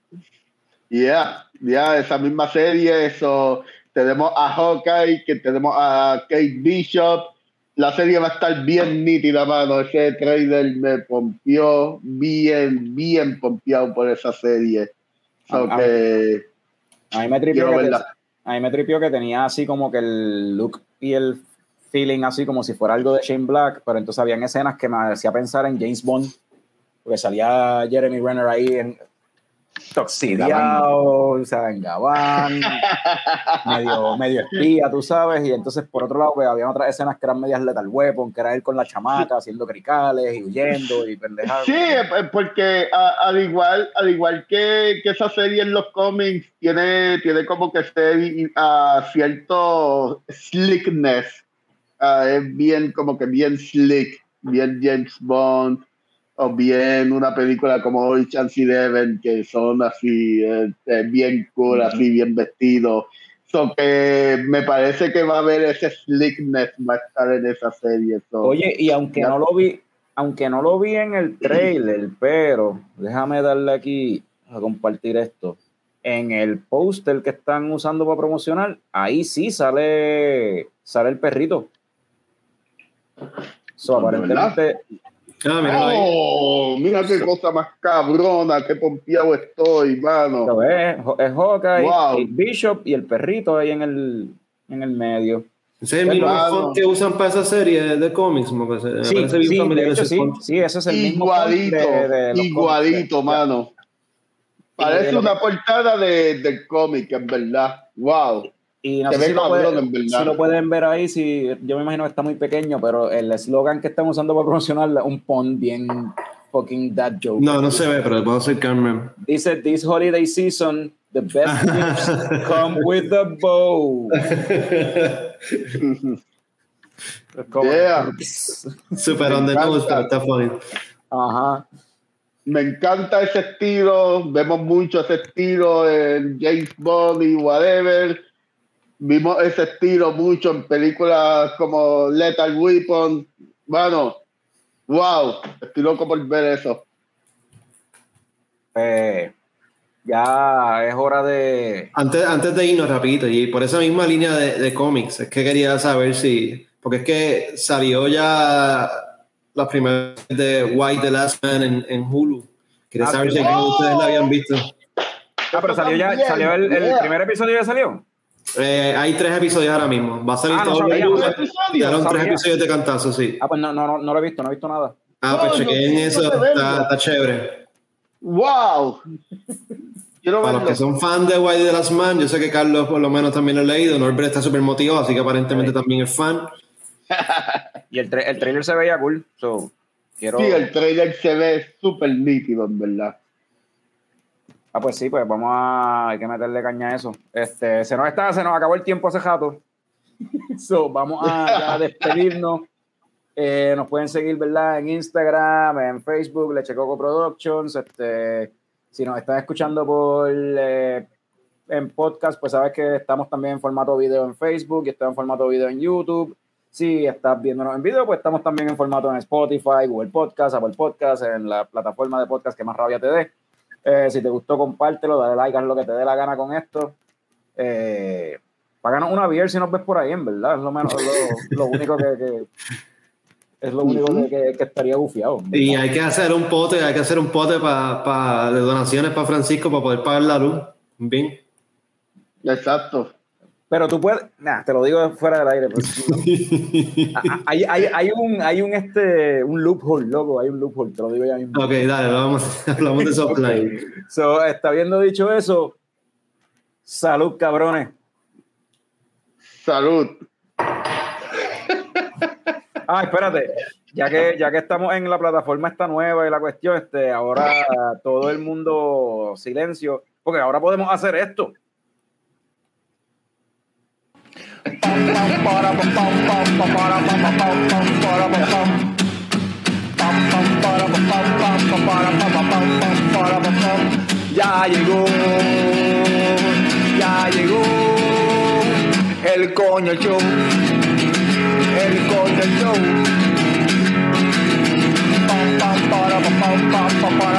S2: Yeah, yeah, esa misma serie, eso, tenemos a Hawkeye, que tenemos a Kate Bishop, la serie va a estar bien nítida, mano, ese trailer me pompió bien, bien pompeado por esa serie. a,
S4: mí me tripió que, a mí me tripió que tenía así como que el look y el feeling así como si fuera algo de Shane Black, pero entonces habían escenas que me hacía pensar en James Bond, porque salía Jeremy Renner ahí en, toxidiado, o sea, en Gabán, medio, medio espía, tú sabes, y entonces por otro lado, pues, había otras escenas que eran medias Lethal Weapon, que era él con la chamaca haciendo cricales y huyendo y pendejadas.
S2: Sí, pues, porque al igual, al igual que, que, esa serie en los cómics tiene, tiene como que ser cierto slickness, es bien como que bien slick, bien James Bond, o bien una película como Hoy Chance Devon, que son así, este, bien cool, así, bien vestidos. So que me parece que va a haber ese slickness va a estar en esa serie.
S4: Oye, y aunque no lo vi, aunque no lo vi en el trailer, pero déjame darle aquí a compartir esto. En el póster que están usando para promocionar, ahí sí sale, sale el perrito. So, aparentemente,
S2: Ah, mira, oh, mira qué cosa más cabrona, qué pompeado estoy, mano.
S4: Es, es Hawkeye, Bishop y el perrito ahí en el, en el medio.
S1: Ese es el mismo que usan para esa serie de cómics,
S4: sí, sí, sí, sí, ese es el mismo
S2: igualito, de, igualito, mano. Parece una portada de, del cómic, en verdad. Wow.
S4: Y no sé si lo, pueden ver ahí, si, yo me imagino que está muy pequeño, pero el eslogan que están usando para promocionar un pon bien fucking that joke.
S1: No, no se ve, pero puedo acercarme.
S4: Dice, this holiday season, the best gifts come with the bow.
S2: yeah.
S1: Super on the nose, pero está funny.
S4: Ajá.
S2: Me encanta ese estilo, vemos mucho ese estilo en James Bond y whatever Vimos ese estilo mucho en películas como Lethal Weapon. Bueno, wow, estoy loco por ver eso.
S4: Eh, ya es hora de.
S1: Antes, antes de irnos rapidito, y por esa misma línea de, cómics, es que quería saber si. Porque es que salió ya la primera de White the Last Man en, Hulu. Quería ah, saber si ustedes la habían visto.
S4: Ah, pero salió ya, salió el, el primer episodio ya salió.
S1: Eh, hay tres episodios ahora mismo. Va a salir ah, todo el mundo. tres episodios de cantazo, sí.
S4: Ah, pues no, no, no, no lo he visto, no he visto nada.
S1: Ah, pues chequen eso, está, está, chévere.
S2: ¡Wow!
S1: Para los que son fans de White de Last Man, yo sé que Carlos por lo menos también lo ha leído. Norbert está súper motivado, así que aparentemente también es fan.
S4: y el, el trailer se veía cool. So, quiero...
S2: Sí, el trailer se ve súper nítido, en verdad.
S4: Ah, pues sí, pues vamos a. Hay que meterle caña a eso. Este, se nos está, se nos acabó el tiempo hace rato. so, vamos a, despedirnos. Eh, nos pueden seguir, ¿verdad? En Instagram, en Facebook, Lechecoco Productions. Este, Si nos están escuchando por eh, en podcast, pues sabes que estamos también en formato video en Facebook y estamos en formato video en YouTube. Si estás viéndonos en video, pues estamos también en formato en Spotify, Google Podcast, Apple Podcast, en la plataforma de podcast que más rabia te dé. Eh, si te gustó, compártelo, dale like, haz lo que te dé la gana con esto. Eh, páganos una beer si nos ves por ahí, en verdad. Es lo, menos, lo, único que, es lo único que, estaría bufiado.
S1: Y hay que hacer un pote, hay que hacer un pote para de donaciones para Francisco para poder pagar la luz. Bien.
S2: Exacto.
S4: Pero tú puedes, nah, te lo digo fuera del aire. Pues, hay, hay, hay, un, hay un, este, un loophole, loco, hay un loophole, te lo digo ya mismo.
S1: Ok, dale, vamos, hablamos de eso okay.
S4: So, está habiendo dicho eso, salud, cabrones.
S2: Salud.
S4: Ah, espérate, ya que, ya que estamos en la plataforma esta nueva y la cuestión, este, ahora todo el mundo silencio, porque ahora podemos hacer esto. Ya llegó, ya llegó el coño show, el coño show. para